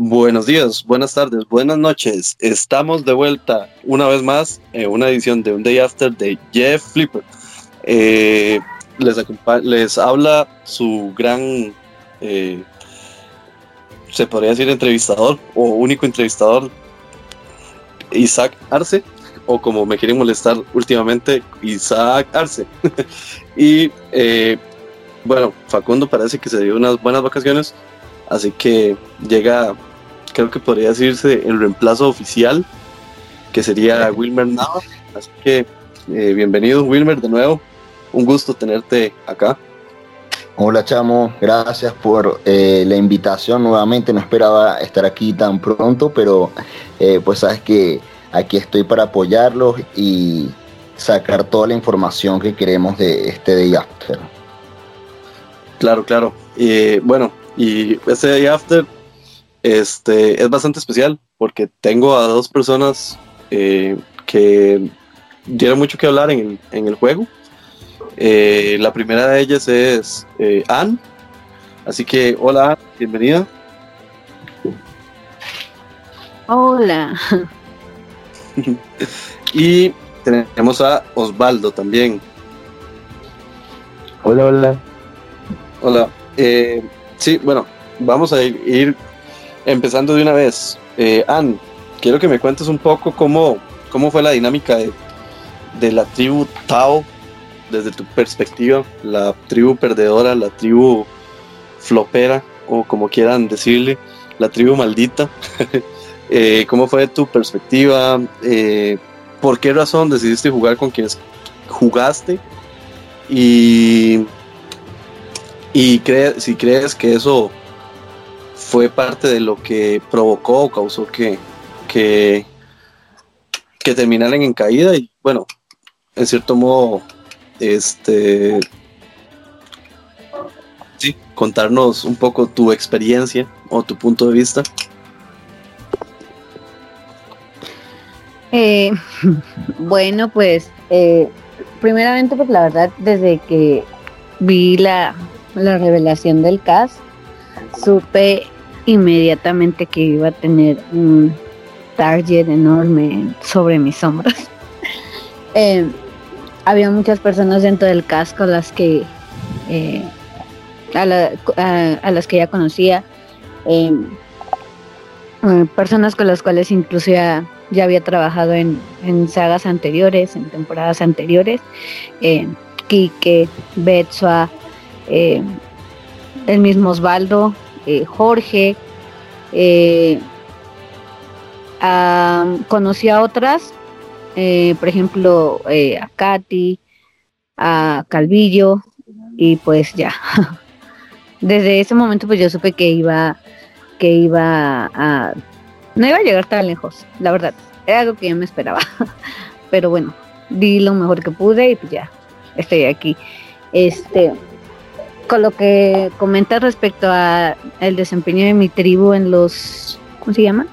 Buenos días, buenas tardes, buenas noches. Estamos de vuelta una vez más en una edición de Un Day After de Jeff Flipper. Eh, les, les habla su gran, eh, se podría decir entrevistador o único entrevistador, Isaac Arce, o como me quieren molestar últimamente, Isaac Arce. y eh, bueno, Facundo parece que se dio unas buenas vacaciones, así que llega creo que podría decirse el reemplazo oficial, que sería Wilmer Nava. Así que eh, bienvenido Wilmer de nuevo. Un gusto tenerte acá. Hola Chamo, gracias por eh, la invitación nuevamente. No esperaba estar aquí tan pronto, pero eh, pues sabes que aquí estoy para apoyarlos y sacar toda la información que queremos de este Day After. Claro, claro. Y bueno, y este Day After este, es bastante especial porque tengo a dos personas eh, que dieron mucho que hablar en el, juego. Eh, la primera de ellas es eh, Anne. Así que, hola, bienvenida. Hola. y tenemos a Osvaldo también. Hola, hola. Hola. sí, bueno, vamos a ir empezando de una vez, eh, Ann, quiero que me cuentes un poco cómo, cómo fue la dinámica de, la tribu Tao desde tu perspectiva, la tribu perdedora, la tribu flopera, o como quieran decirle, la tribu maldita. Eh, ¿Cómo fue tu perspectiva? Eh, ¿Por qué razón decidiste jugar con quienes jugaste? Y, y si crees que eso fue parte de lo que provocó o causó que, que, que terminaran en caída y bueno, en cierto modo, este, sí, contarnos un poco tu experiencia o tu punto de vista. Eh, bueno, pues eh, primeramente, pues la verdad, desde que vi la, la revelación del cast, supe inmediatamente que iba a tener un target enorme sobre mis hombros. Eh, había muchas personas dentro del casco las que eh, a, las que ya conocía, eh, personas con las cuales incluso ya, había trabajado en, sagas anteriores, en temporadas anteriores, Kike, Betsua, el mismo Osvaldo, eh, Jorge, eh, conocí a otras, eh, por ejemplo, a Katy, a Calvillo, y pues ya. Desde ese momento pues yo supe que iba, que iba a, no iba a llegar tan lejos, la verdad, era algo que yo me esperaba. Pero bueno, di lo mejor que pude y pues ya, estoy aquí. Este, con lo que comentas respecto a el desempeño de mi tribu en los, ¿cómo se llama?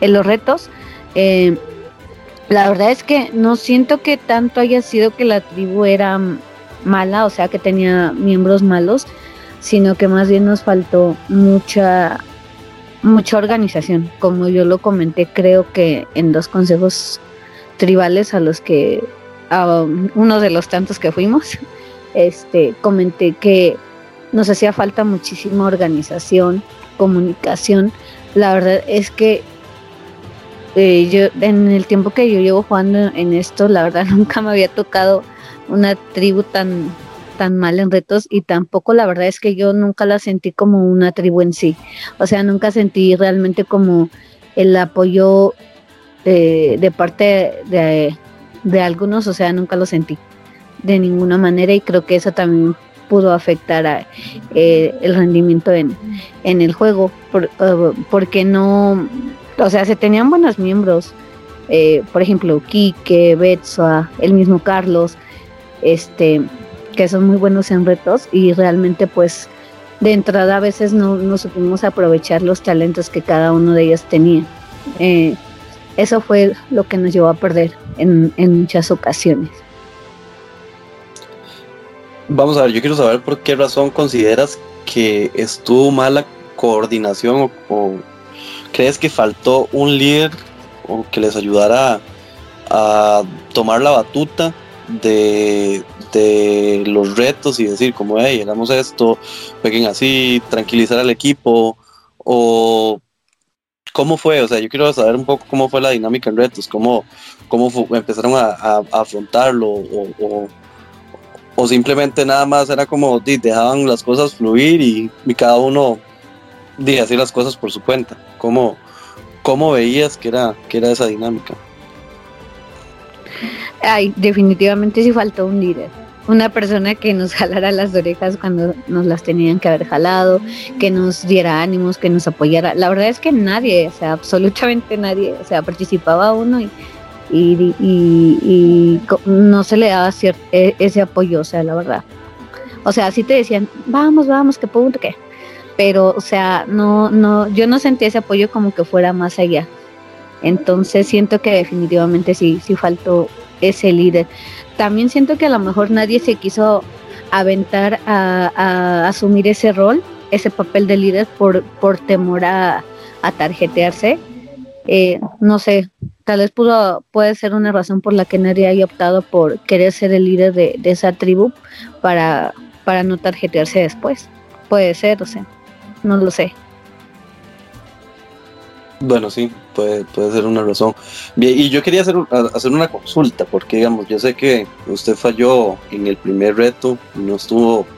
En los retos. Eh, la verdad es que no siento que tanto haya sido que la tribu era mala, o sea, que tenía miembros malos, sino que más bien nos faltó mucha mucha organización. Como yo lo comenté, creo que en dos consejos tribales a los que a uno de los tantos que fuimos, este comenté que nos hacía falta muchísima organización, comunicación. La verdad es que eh, yo en el tiempo que yo llevo jugando en esto, la verdad nunca me había tocado una tribu tan tan mal en retos y tampoco la verdad es que yo nunca la sentí como una tribu en sí. O sea, nunca sentí realmente como el apoyo de, de parte de, de algunos, o sea, nunca lo sentí de ninguna manera y creo que eso también pudo afectar a, eh, el rendimiento en, en el juego, eh, porque no, o sea, se tenían buenos miembros, eh, por ejemplo, Quique, Betsoa, el mismo Carlos, este, que son muy buenos en retos y realmente pues de entrada a veces no, no supimos aprovechar los talentos que cada uno de ellos tenía. eso fue lo que nos llevó a perder en, en muchas ocasiones. Vamos a ver, yo quiero saber por qué razón consideras que estuvo mala coordinación o, ¿crees que faltó un líder o que les ayudara a tomar la batuta de, de los retos y decir como, hey, hagamos esto, peguen así, tranquilizar al equipo o cómo fue, o sea, yo quiero saber un poco cómo fue la dinámica en retos, cómo, cómo empezaron a, afrontarlo o, o, simplemente nada más era como dejaban las cosas fluir y, cada uno de hacer las cosas por su cuenta. ¿Cómo, cómo veías que era, que era esa dinámica? Ay, definitivamente sí faltó un líder una persona que nos jalara las orejas cuando nos las tenían que haber jalado, que nos diera ánimos, que nos apoyara. La verdad es que nadie, o sea, absolutamente nadie, o sea, participaba uno y, y, no se le daba e, ese apoyo, o sea, la verdad. O sea, sí te decían, vamos, vamos, que punto, que. Pero, o sea, no, no, yo no sentía ese apoyo como que fuera más allá. Entonces siento que definitivamente sí, sí faltó ese líder también siento que a lo mejor nadie se quiso aventar a, asumir ese rol, ese papel de líder por, por temor a, tarjetearse. Eh, no sé, tal vez pudo, puede ser una razón por la que nadie haya optado por querer ser el líder de, de esa tribu para, para no tarjetearse después. Puede ser, o sea, no lo sé. Bueno, sí, puede, puede ser una razón. Bien, y yo quería hacer, hacer una consulta, porque digamos, yo sé que usted falló en el primer reto, no estuvo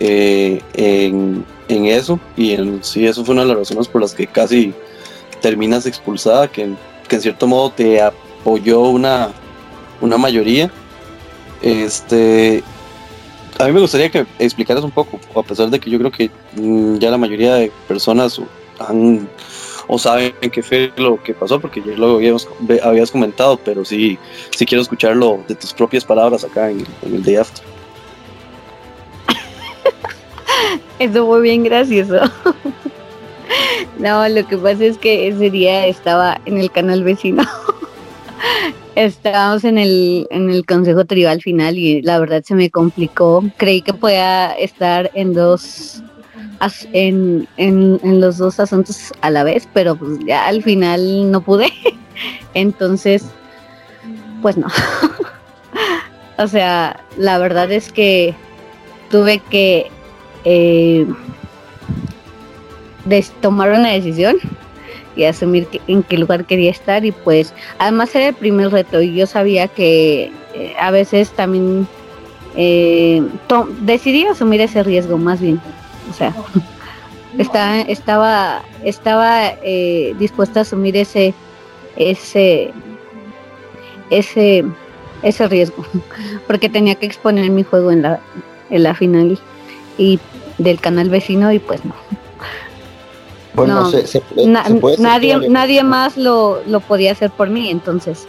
eh, en, eso, y en, sí, eso fue una de las razones por las que casi terminas expulsada, que, en cierto modo te apoyó una, una mayoría. Este, a mí me gustaría que explicaras un poco, a pesar de que yo creo que mm, ya la mayoría de personas han o saben qué fue lo que pasó, porque ya lo habíamos, habías comentado, pero sí, sí quiero escucharlo de tus propias palabras acá en, el Day After. Eso fue bien gracioso. No, lo que pasa es que ese día estaba en el canal vecino. Estábamos en el, en el consejo tribal final y la verdad se me complicó. Creí que podía estar en dos en, en, los dos asuntos a la vez, pero pues ya al final no pude. Entonces, pues no. o sea, la verdad es que tuve que eh, tomar una decisión y asumir en qué lugar quería estar y pues además era el primer reto y yo sabía que eh, a veces también eh, decidí asumir ese riesgo más bien o sea, está, estaba, estaba eh, dispuesta a asumir ese, ese, ese, ese riesgo, porque tenía que exponer mi juego en la, en la final y del canal vecino y pues no. Bueno, nadie, nadie más lo, lo podía hacer por mí, entonces.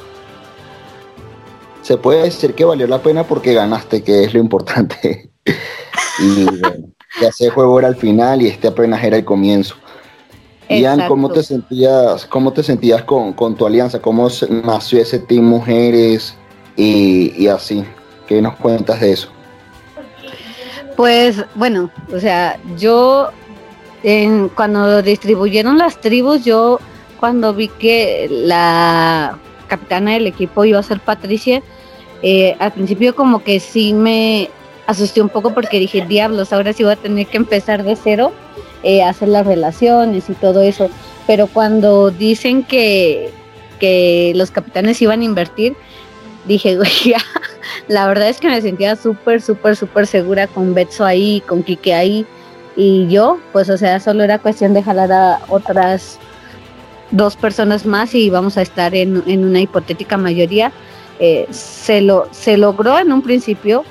Se puede decir que valió la pena porque ganaste, que es lo importante. y que ese juego era el final y este apenas era el comienzo. Ian, ¿cómo te sentías, cómo te sentías con, tu alianza? ¿Cómo nació ese Team Mujeres y, así? ¿Qué nos cuentas de eso? Pues bueno, o sea, yo cuando distribuyeron las tribus, yo cuando vi que la capitana del equipo iba a ser Patricia, eh, al principio como que sí me asusté un poco porque dije, diablos, ahora sí voy a tener que empezar de cero, eh, hacer las relaciones y todo eso. Pero cuando dicen que, que los capitanes iban a invertir, dije, güey, la verdad es que me sentía súper, súper, súper segura con Betso ahí, con Kike ahí. Y yo, pues, o sea, solo era cuestión de jalar a otras dos personas más y vamos a estar en, en una hipotética mayoría. Eh, se, lo, se logró en un principio,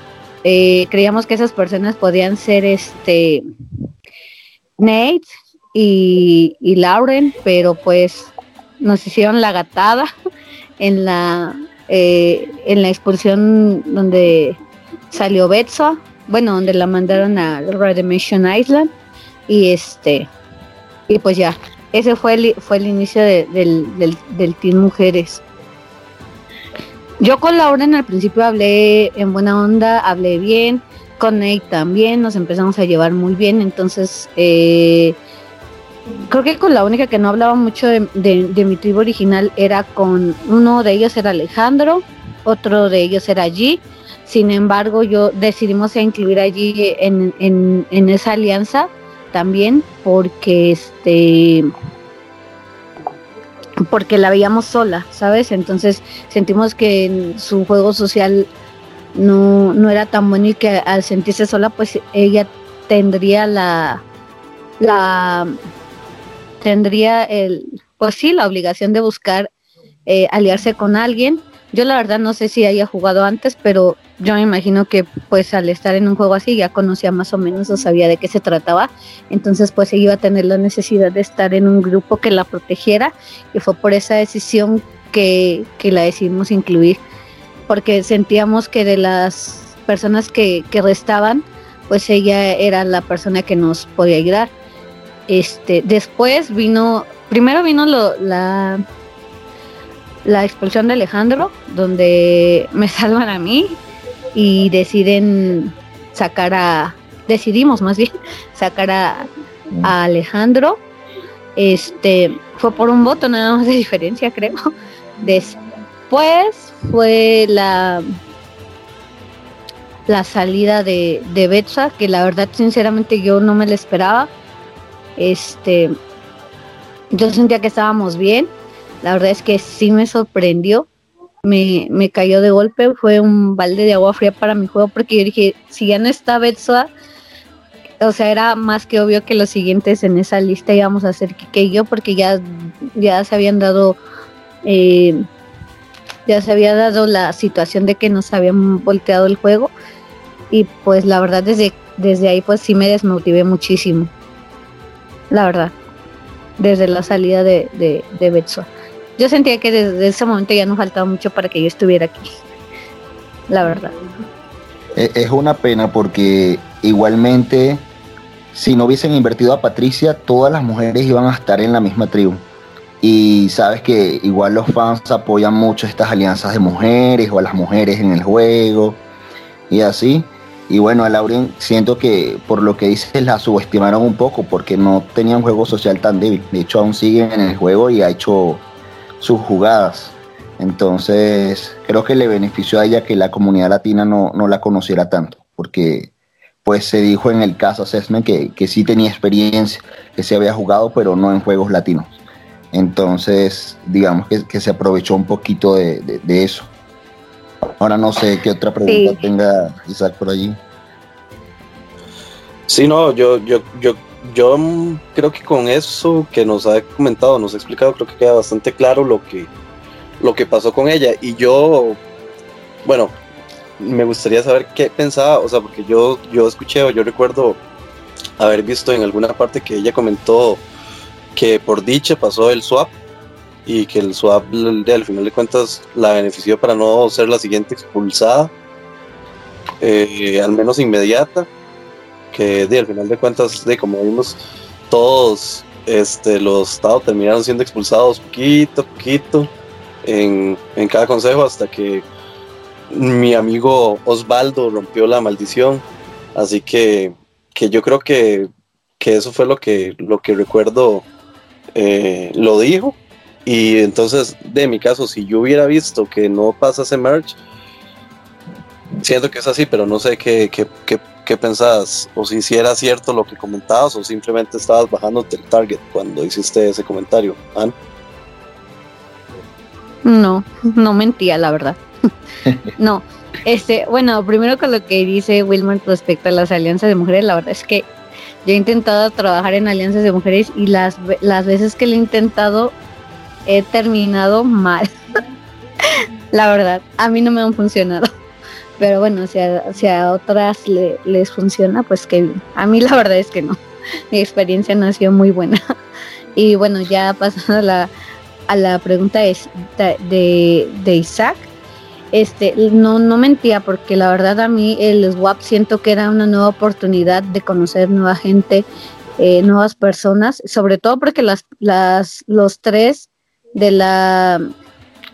eh, creíamos que esas personas podían ser este Nate y, Lauren, pero pues nos hicieron la gatada en la eh, en la expulsión donde salió Betsa, bueno, donde la mandaron a Redemption Island y este y pues ya, ese fue el, fue el inicio del, del, del Team Mujeres. Yo con Lauren al principio hablé en buena onda, hablé bien, con Nate también, nos empezamos a llevar muy bien, entonces eh, creo que con la única que no hablaba mucho de, mi tribu original era con uno de ellos era Alejandro, otro de ellos era allí. Sin embargo, yo decidimos incluir allí en, en, esa alianza también porque este porque la veíamos sola, ¿sabes? Entonces sentimos que su juego social no, no era tan bueno y que al sentirse sola, pues ella tendría la, la tendría el, pues sí, la obligación de buscar eh, aliarse con alguien. Yo la verdad no sé si haya jugado antes, pero yo me imagino que pues al estar en un juego así ya conocía más o menos o sabía de qué se trataba. Entonces pues iba a tener la necesidad de estar en un grupo que la protegiera y fue por esa decisión que, que la decidimos incluir. Porque sentíamos que de las personas que, que restaban, pues ella era la persona que nos podía ayudar. Este, después vino, primero vino la, la expulsión de Alejandro, donde me salvan a mí y deciden sacar a, decidimos más bien, sacar a, Alejandro. Este, fue por un voto nada más de diferencia, creo. Después fue la la salida de, de Betsa, que la verdad sinceramente yo no me la esperaba. Este, yo sentía que estábamos bien. La verdad es que sí me sorprendió. Me, me cayó de golpe. Fue un balde de agua fría para mi juego porque yo dije, si ya no está Betsoa, o sea, era más que obvio que los siguientes en esa lista íbamos a ser Kike y yo porque ya, ya se habían dado... Eh, ya se había dado la situación de que nos habían volteado el juego y pues la verdad desde, desde ahí pues sí me desmotivé muchísimo la verdad, desde la salida de, de, Betso. Yo sentía que desde ese momento ya no faltaba mucho para que yo estuviera aquí, la verdad. E, es una pena porque igualmente, si no hubiesen invertido a Patricia, todas las mujeres iban a estar en la misma tribu. Y sabes que igual los fans apoyan mucho estas alianzas de mujeres o a las mujeres en el juego y así. Y bueno, a Lauren siento que por lo que dices la subestimaron un poco porque no tenía un juego social tan débil. De hecho, aún sigue en el juego y ha hecho sus jugadas. Entonces, creo que le benefició a ella que la comunidad latina no, la conociera tanto, porque pues se dijo en el caso assessment que, que sí tenía experiencia, que se había jugado, pero no en juegos latinos. Entonces, digamos que, se aprovechó un poquito de eso. Ahora no sé qué otra pregunta tenga Isaac por allí. Sí, no, yo, yo, yo, yo creo que con eso que nos ha comentado, nos ha explicado, creo que queda bastante claro lo que, lo que pasó con ella. Y yo, bueno, me gustaría saber qué pensaba, o sea, porque yo, yo escuché o yo recuerdo haber visto en alguna parte que ella comentó que por dicha pasó el swap y que el swap al final de cuentas la benefició para no ser la siguiente expulsada, eh, al menos inmediata, que de, al final de cuentas, de como vimos, todos este, los estados terminaron siendo expulsados poquito a poquito en, cada consejo hasta que mi amigo Osvaldo rompió la maldición. Así que, que yo creo que, que, eso fue lo que, lo que recuerdo eh, lo dijo y entonces, de mi caso, si yo hubiera visto que no pasa ese merge, siento que es así, pero no sé qué, pensabas, o si, si era cierto lo que comentabas, o simplemente estabas bajándote el target cuando hiciste ese comentario, No, no mentía, la verdad. no, este, bueno, primero con lo que dice Wilmer respecto a las alianzas de mujeres, la verdad es que yo he intentado trabajar en alianzas de mujeres y las, las veces que lo he intentado he terminado mal. la verdad, a mí no me han funcionado. Pero bueno, si a, otras les funciona, pues que a mí la verdad es que no. Mi experiencia no ha sido muy buena. Y bueno, ya pasando a la, a la pregunta de, de, Isaac, este, no, no mentía porque la verdad a mí el swap siento que era una nueva oportunidad de conocer nueva gente, eh, nuevas personas, sobre todo porque las, las, los tres de la,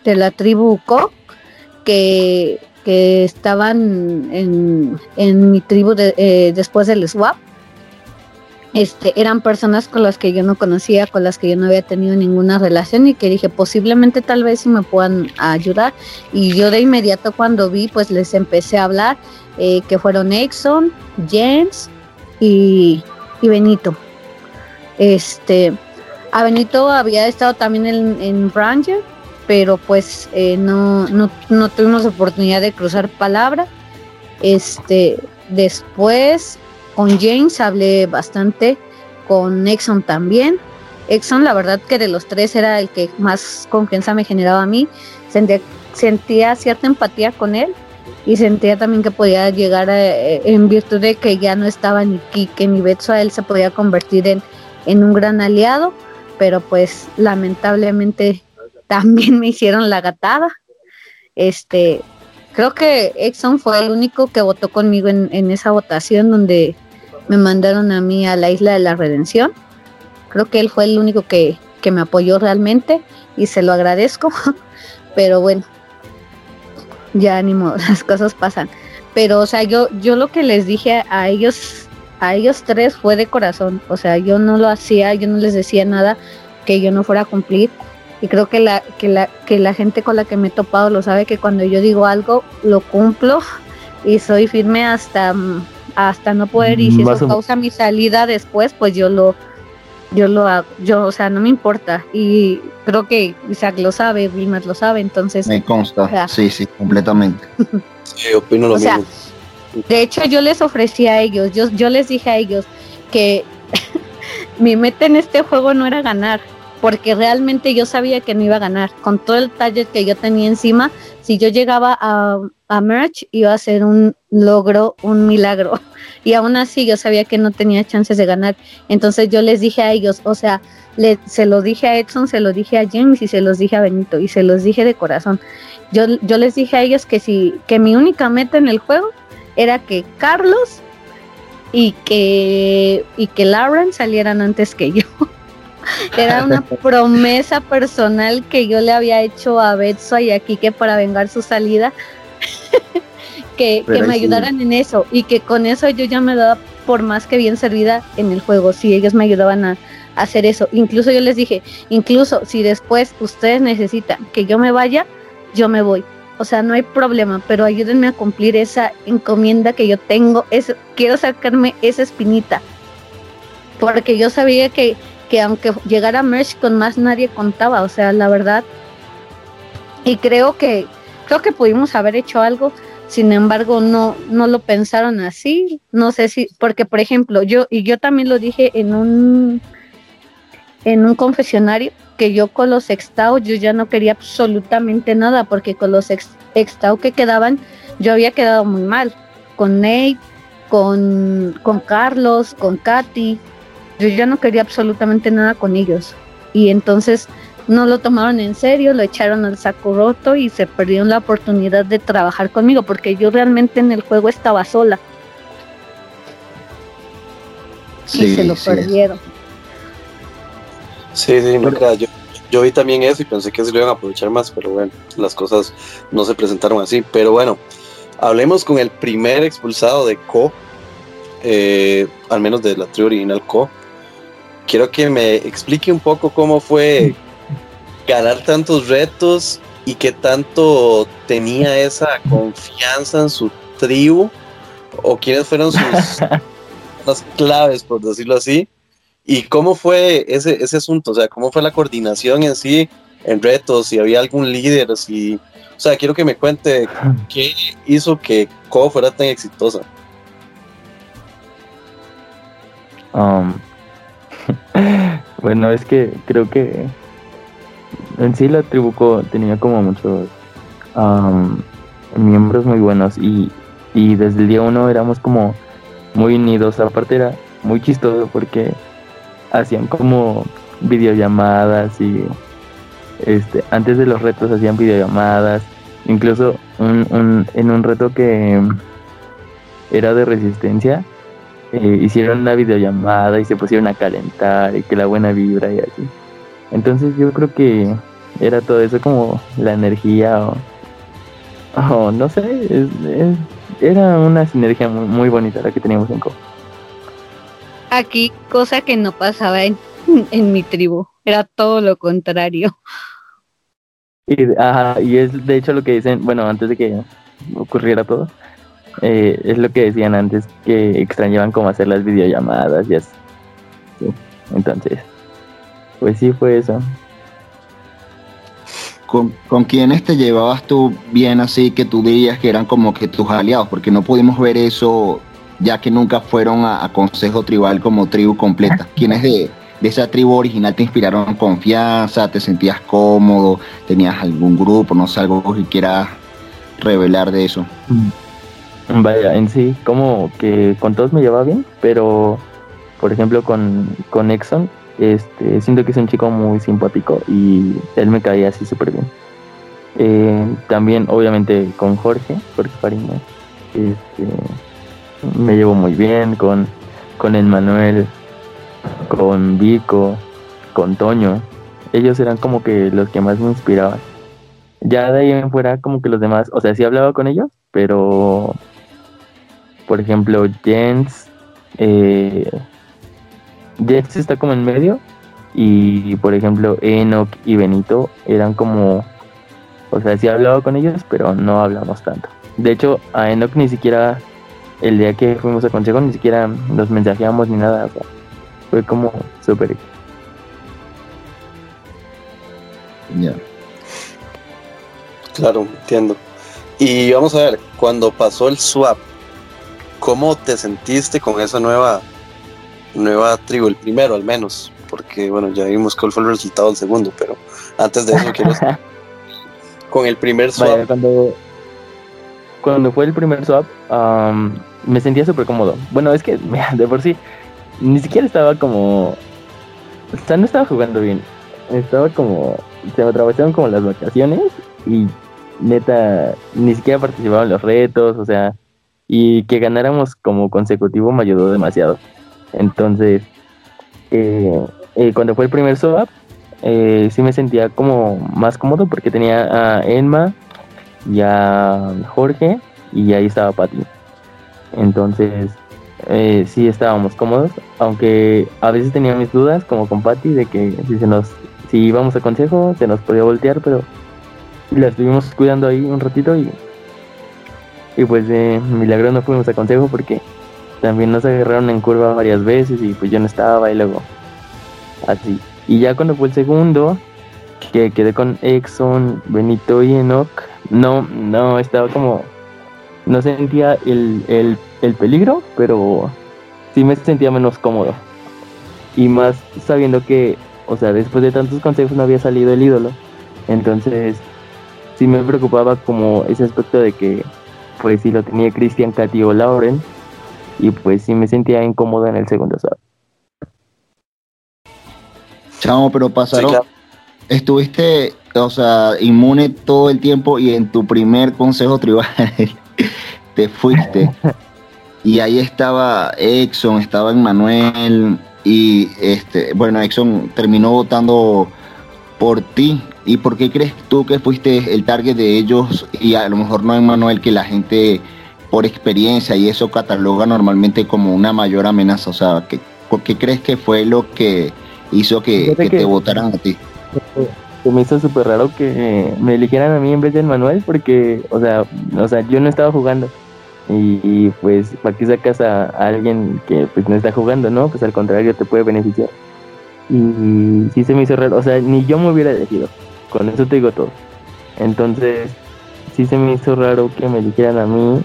de la tribu Co, que, que estaban en, mi tribu de, eh, después del swap. este, eran personas con las que yo no conocía, con las que yo no había tenido ninguna relación y que dije posiblemente tal vez si me puedan ayudar. Y yo de inmediato cuando vi, pues les empecé a hablar, eh, que fueron Exxon, James y, y, Benito. Este, a Benito había estado también en, en Ranger, pero pues eh, no, no, no tuvimos oportunidad de cruzar palabra. Este, después con James hablé bastante, con Exxon también. Exxon, la verdad que de los tres era el que más confianza me generaba a mí. Sentía, cierta empatía con él y sentía también que podía llegar eh, en virtud de que ya no estaba ni Kike ni Betso, a él se podía convertir en, en un gran aliado, pero pues lamentablemente también me hicieron la gatada. Este, creo que Exxon fue el único que votó conmigo en, en esa votación donde me mandaron a mí a la isla de la redención. Creo que él fue el único que, me apoyó realmente y se lo agradezco. Pero bueno, ya ni modo, las cosas pasan. Pero, o sea, yo, yo lo que les dije a ellos, a ellos tres fue de corazón. O sea, yo no lo hacía, yo no les decía nada que yo no fuera a cumplir. Y creo que la, que la, que la gente con la que me he topado lo sabe que cuando yo digo algo, lo cumplo y soy firme hasta hasta no poder y si eso causa mi salida después, pues yo lo yo lo hago, yo, o sea, no me importa. Y creo que Isaac lo sabe, Wilmer lo sabe, entonces me consta, sí, sí, completamente. sí, opino lo o Sea, de hecho, yo les ofrecí a ellos, yo, yo les dije a ellos que mi meta en este juego no era ganar, porque realmente yo sabía que no iba a ganar. Con todo el taller que yo tenía encima, si yo llegaba a, a Merch, iba a ser un logro, un milagro. Y aún así yo sabía que no tenía chances de ganar. Entonces yo les dije a ellos, o sea, le, se lo dije a Edson, se lo dije a James y se los dije a Benito y se los dije de corazón. Yo, yo les dije a ellos que, si, que mi única meta en el juego era que Carlos y que, y que Lauren salieran antes que yo. Era una promesa personal que yo le había hecho a Betso y a Kike para vengar su salida. que, me ayudaran en eso y que con eso yo ya me daba por más que bien servida en el juego, si ellos me ayudaban a, hacer eso. Incluso yo les dije, incluso si después ustedes necesitan que yo me vaya, yo me voy. O sea, no hay problema, pero ayúdenme a cumplir esa encomienda que yo tengo. Es, quiero sacarme esa espinita. Porque yo sabía que que aunque llegara Merch con más nadie contaba, o sea, la verdad. Y creo que creo que pudimos haber hecho algo, sin embargo no no lo pensaron así, no sé si porque por ejemplo, yo y yo también lo dije en un en un confesionario que yo con los extao yo ya no quería absolutamente nada porque con los ex, extao que quedaban yo había quedado muy mal con Nate, con, con Carlos, con Katy, yo ya no quería absolutamente nada con ellos. Y entonces no lo tomaron en serio, lo echaron al saco roto y se perdieron la oportunidad de trabajar conmigo porque yo realmente en el juego estaba sola. y se lo perdieron. Sí, sí, no yo, yo vi también eso y pensé que se lo iban a aprovechar más, pero bueno, las cosas no se presentaron así. Pero bueno, hablemos con el primer expulsado de Co, eh, al menos de la trio original Co, quiero que me explique un poco cómo fue ganar tantos retos y qué tanto tenía esa confianza en su tribu o quiénes fueron sus las claves, por decirlo así, y cómo fue ese, ese asunto, o sea, cómo fue la coordinación en sí en retos, si había algún líder, si, o sea, quiero que me cuente qué hizo que Co fuera tan exitosa. Um, bueno, es que creo que en sí la tribuco tenía como muchos miembros muy buenos y, desde el día uno éramos como muy unidos. Aparte era muy chistoso porque hacían como videollamadas y este antes de los retos hacían videollamadas. Incluso en un reto que era de resistencia, eh, hicieron una videollamada y se pusieron a calentar y que la buena vibra y así. Entonces yo creo que era todo eso como la energía o, no sé, era una sinergia muy, bonita la que teníamos en Co. Aquí, cosa que no pasaba en, en mi tribu, era todo lo contrario. Y, ajá, y es de hecho lo que dicen, bueno, antes de que ocurriera todo, eh, es lo que decían antes, que extrañaban cómo hacer las videollamadas y así. Sí, entonces, pues sí fue eso. ¿Con, ¿Con quiénes te llevabas tú bien así que tú dirías que eran como que tus aliados? Porque no pudimos ver eso ya que nunca fueron a, a Consejo Tribal como tribu completa. ¿Quiénes de, de esa tribu original te inspiraron confianza? ¿Te sentías cómodo? ¿Tenías algún grupo? No sé, algo que quieras revelar de eso. Vaya, en sí, como que con todos me llevaba bien, pero por ejemplo con, con Exxon, este, siento que es un chico muy simpático y él me caía así súper bien. Eh, también, obviamente, con Jorge, Jorge Farina, este, me llevo muy bien, con, con el Manuel, con Vico, con Toño. Ellos eran como que los que más me inspiraban. Ya de ahí en fuera, como que los demás, o sea, sí hablaba con ellos, pero por ejemplo, Jens, eh, Jens está como en medio y por ejemplo Enoch y Benito eran como, o sea, sí hablaba con ellos, pero no hablamos tanto. De hecho, a Enoch ni siquiera el día que fuimos a consejo ni siquiera nos mensajeamos ni nada, o sea, fue como súper. Ya. Claro, entiendo. Y vamos a ver, cuando pasó el swap, ¿cómo te sentiste con esa nueva nueva tribu, el primero al menos? Porque bueno, ya vimos cuál fue el resultado del segundo, pero antes de eso quiero con el primer swap. Vaya, cuando, cuando fue el primer swap, am, me sentía súper cómodo. Bueno, es que mira, de por sí, ni siquiera estaba como. O sea, no estaba jugando bien. Estaba como. Se me atravesaron como las vacaciones y neta, ni siquiera participaba en los retos, o sea, y que ganáramos como consecutivo me ayudó demasiado. Entonces, eh, eh, cuando fue el primer swap, eh, sí me sentía como más cómodo porque tenía a Enma y a Jorge y ahí estaba Pati. Entonces, eh, sí estábamos cómodos, aunque a veces tenía mis dudas, como con Pati, de que si se nos, si íbamos a consejo, se nos podía voltear, pero la estuvimos cuidando ahí un ratito y, y pues de milagro no fuimos a consejo porque también nos agarraron en curva varias veces y pues yo no estaba y luego así. Y ya cuando fue el segundo, que quedé con Exxon, Benito y Enoch, no, no, estaba como, no sentía el, el, el peligro, pero sí me sentía menos cómodo. Y más sabiendo que, o sea, después de tantos consejos no había salido el ídolo. Entonces, sí me preocupaba como ese aspecto de que, pues si lo tenía Cristian, Katy o Lauren, y pues sí me sentía incómodo en el segundo swap. Chamo, pero Sí, pasaron. claro. Estuviste, o sea, inmune todo el tiempo y en tu primer consejo tribal te fuiste. Y ahí estaba Exxon, estaba Manuel y este, bueno, Exxon terminó votando por ti. ¿Y por qué crees tú que fuiste el target de ellos y a lo mejor no Manuel que la gente por experiencia y eso cataloga normalmente como una mayor amenaza? O sea, ¿qué, ¿por qué crees que fue lo que hizo que, Fíjate que que- te votaran a ti? Se me hizo súper raro que me eligieran a mí en vez del Manuel porque, o sea, o sea, yo no estaba jugando. Y, y, pues, ¿para qué sacas a, a alguien que pues no está jugando, no? Pues al contrario, te puede beneficiar. Y sí se me hizo raro, o sea, ni yo me hubiera elegido. Con eso te digo todo. Entonces, sí se me hizo raro que me eligieran a mí.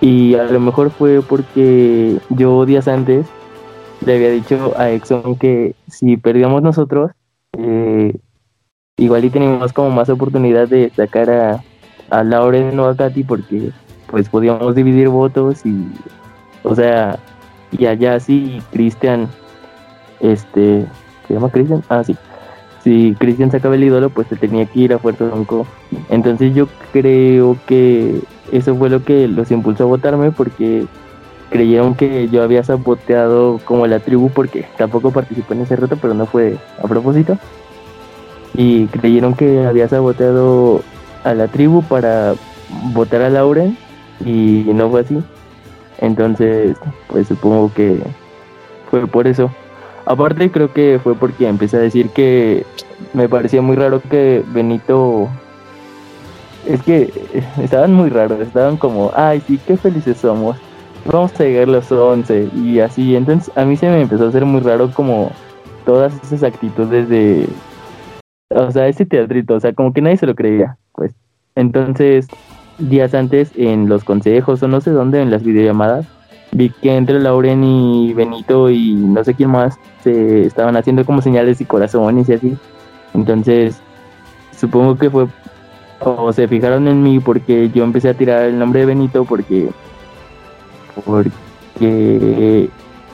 Y a lo mejor fue porque yo días antes le había dicho a Exxon que si perdíamos nosotros, eh, igual y teníamos como más oportunidad de sacar a, a Lauren o a Katy porque pues podíamos dividir votos y o sea y allá sí Cristian este se llama Cristian ah sí si Cristian sacaba el ídolo pues se tenía que ir a Puerto Blanco entonces yo creo que eso fue lo que los impulsó a votarme porque creyeron que yo había saboteado como la tribu porque tampoco participé en ese reto pero no fue a propósito y creyeron que había saboteado a la tribu para votar a Lauren y no fue así. Entonces, pues supongo que fue por eso. Aparte creo que fue porque empecé a decir que me parecía muy raro que Benito... Es que estaban muy raros, estaban como, ay, sí, qué felices somos. Vamos a llegar los 11 y así. Entonces a mí se me empezó a hacer muy raro como todas esas actitudes de... O sea, ese teatrito, o sea, como que nadie se lo creía, pues. Entonces, días antes en los consejos o no sé dónde, en las videollamadas, vi que entre Lauren y Benito y no sé quién más se estaban haciendo como señales y corazones y así. Entonces, supongo que fue o se fijaron en mí porque yo empecé a tirar el nombre de Benito porque porque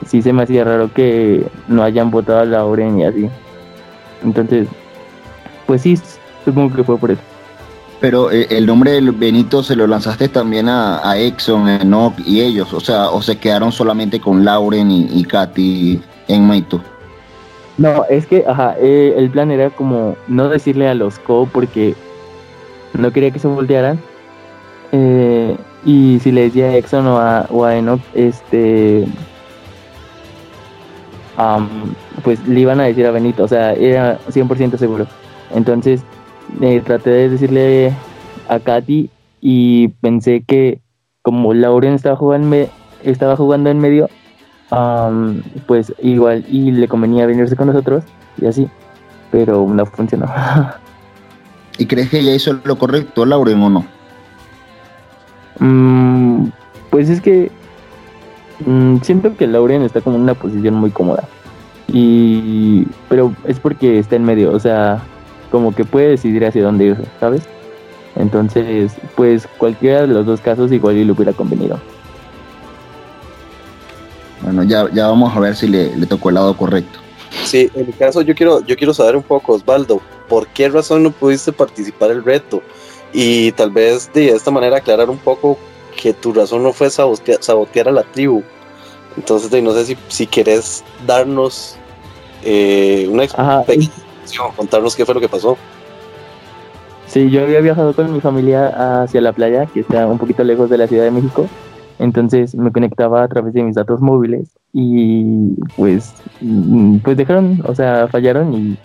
sí se me hacía raro que no hayan votado a Lauren y así. Entonces, pues sí, supongo que fue por eso. Pero eh, el nombre del Benito se lo lanzaste también a, Exxon, Enoch y ellos, o sea, o se quedaron solamente con Lauren y, Katy en Maito. No, es que, ajá, eh, el plan era como no decirle a los co porque no quería que se voltearan. Eh, y si le decía a Exxon o a, o a Enoch, este. pues le iban a decir a Benito, o sea, era 100% seguro. Entonces, eh, traté de decirle a Katy y pensé que como Lauren estaba jugando, estaba jugando en medio, pues igual y le convenía venirse con nosotros y así, pero no funcionó. ¿Y crees que ella hizo lo correcto, Lauren, o no? Mm, pues es que mm, siento que Lauren está como en una posición muy cómoda. Y pero es porque está en medio, o sea, como que puede decidir hacia dónde ir, ¿sabes? Entonces, pues cualquiera de los dos casos igual y le hubiera convenido. Bueno, ya, ya vamos a ver si le, tocó el lado correcto. Sí, en mi caso yo quiero, yo quiero saber un poco, Osvaldo, ¿por qué razón no pudiste participar el reto? Y tal vez de esta manera aclarar un poco que tu razón no fue sabotear, a la tribu. Entonces, no sé si, si querés darnos eh, una explicación contarnos qué fue lo que pasó. Sí, yo había viajado con mi familia hacia la playa, que está un poquito lejos de la Ciudad de México. Entonces me conectaba a través de mis datos móviles y pues, mm, pues dejaron, o sea, fallaron y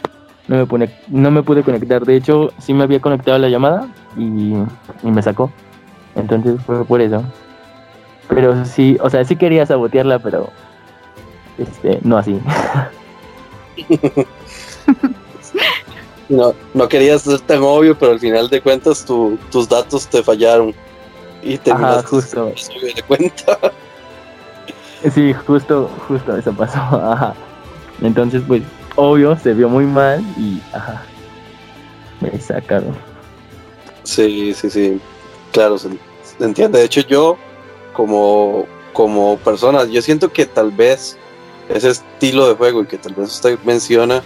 no me, pone, no me pude conectar. De hecho, sí me había conectado a la llamada y, y me sacó. Entonces fue por eso. Pero sí, o sea, sí quería sabotearla, pero este, no así. No, no querías ser tan obvio, pero al final de cuentas tus datos te fallaron. Y te justo. de cuenta. Sí, justo, justo eso pasó. Ajá. Entonces, pues, obvio, se vio muy mal y ajá. Me sacaron. Sí, sí, sí. Claro, se, entiende. De hecho, yo, como, como persona, yo siento que tal vez ese estilo de juego y que tal vez usted menciona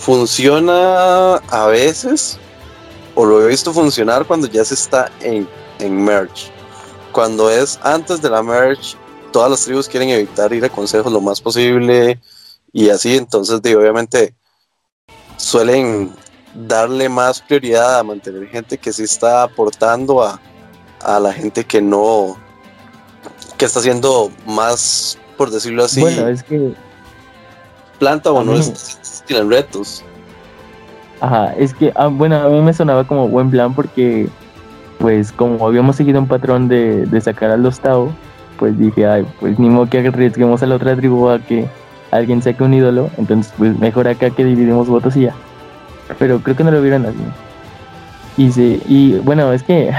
Funciona a veces, o lo he visto funcionar cuando ya se está en, en merge. Cuando es antes de la merge, todas las tribus quieren evitar ir a consejos lo más posible y así, entonces obviamente suelen darle más prioridad a mantener gente que sí está aportando a, a la gente que no, que está haciendo más, por decirlo así. Bueno, es que planta o no tienen retos. Ajá, es que, ah, bueno, a mí me sonaba como buen plan porque, pues, como habíamos seguido un patrón de, sacar a los Tao, pues dije, ay, pues ni modo que arriesguemos a la otra tribu a que alguien saque un ídolo, entonces, pues, mejor acá que dividimos votos y ya. Pero creo que no lo vieron así. Y sí, y bueno, es que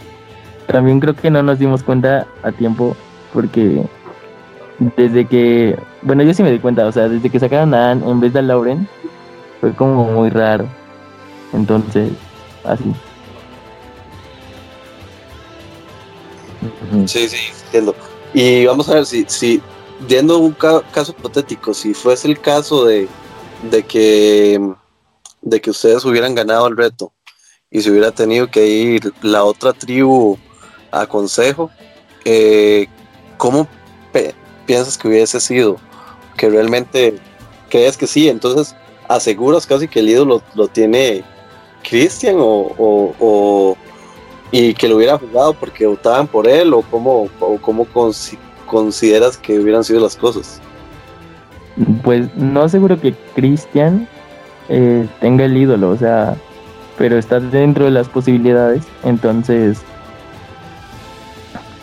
también creo que no nos dimos cuenta a tiempo porque desde que, bueno, yo sí me di cuenta, o sea, desde que sacaron a Anne en vez de a Lauren, fue como muy raro. Entonces, así. Sí, sí, entiendo. Y vamos a ver si, si viendo un caso hipotético, si fuese el caso de, de que de que ustedes hubieran ganado el reto y se hubiera tenido que ir la otra tribu a consejo, eh, ¿cómo piensas que hubiese sido? Que realmente crees que sí, entonces aseguras casi que el ídolo lo, tiene Cristian o, y que lo hubiera jugado porque votaban por él o cómo, o cómo consideras que hubieran sido las cosas? pues no seguro que Cristian eh, tenga el ídolo, o sea, pero está dentro de las posibilidades, entonces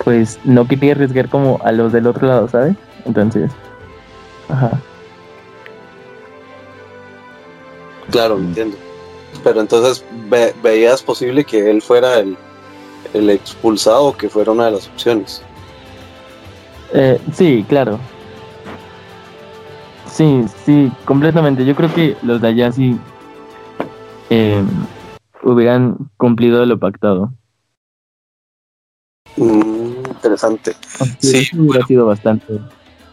pues no quería arriesgar como a los del otro lado, ¿sabes? Entonces, ajá. Claro, entiendo. Pero entonces veías posible que él fuera el, el expulsado, que fuera una de las opciones. Eh, sí, claro. Sí, sí, completamente. Yo creo que los de allá sí eh, hubieran cumplido lo pactado. Mm, interesante. sí, hubiera sido bastante,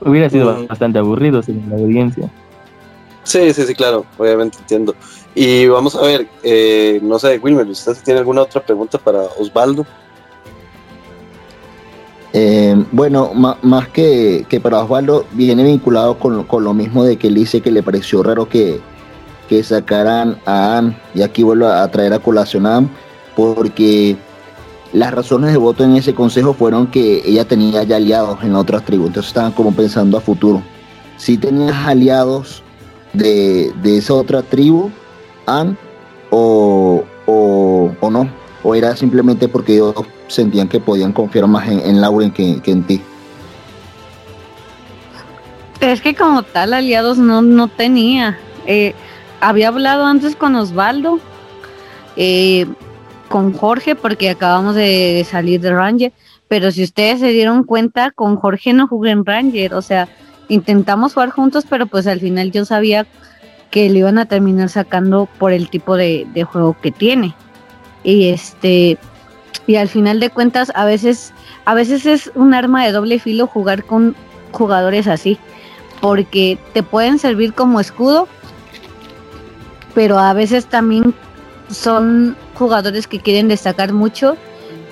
hubiera sido mm. bastante aburrido según la audiencia. Sí, sí, sí, claro, obviamente entiendo. Y vamos a ver, eh, no sé, Wilmer, ¿usted tiene alguna otra pregunta para Osvaldo? Eh, bueno, más que, para Osvaldo, viene vinculado con, lo mismo de que él dice que le pareció raro que, sacaran a Anne, y aquí vuelvo a traer a colación a Anne, porque las razones de voto en ese consejo fueron que ella tenía ya aliados en otras tribus, entonces estaban como pensando a futuro. Si tenías aliados de, esa otra tribu, Anne, o, o, no, o era simplemente porque ellos sentían que podían confiar más en, Lauren que, en ti. Es que como tal aliados no, no tenía. Eh, había hablado antes con Osvaldo, eh, con Jorge, porque acabamos de salir de Ranger, pero si ustedes se dieron cuenta, con Jorge no jugué en Ranger, o sea, intentamos jugar juntos, pero pues al final yo sabía que le iban a terminar sacando por el tipo de, juego que tiene. Y este, y al final de cuentas, a veces, a veces es un arma de doble filo jugar con jugadores así, porque te pueden servir como escudo, pero a veces también son jugadores que quieren destacar mucho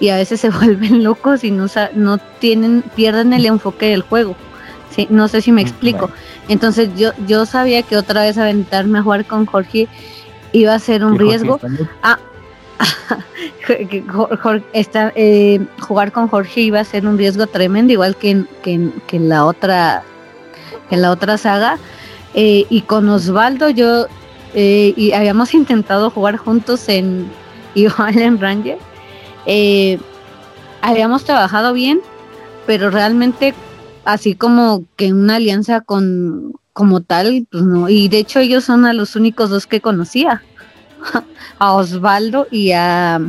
y a veces se vuelven locos y no, no tienen, pierden el enfoque del juego. Sí, no sé si me explico. Entonces yo, yo sabía que otra vez aventarme a jugar con Jorge iba a ser un riesgo. Ah, eh, jugar con Jorge iba a ser un riesgo tremendo, igual que en, que la otra en la otra saga. Eh, y con Osvaldo yo eh, y habíamos intentado jugar juntos en igual en Ranger. habíamos trabajado bien, pero realmente así como que una alianza con como tal, pues no. Y de hecho ellos son a los únicos dos que conocía, a Osvaldo y a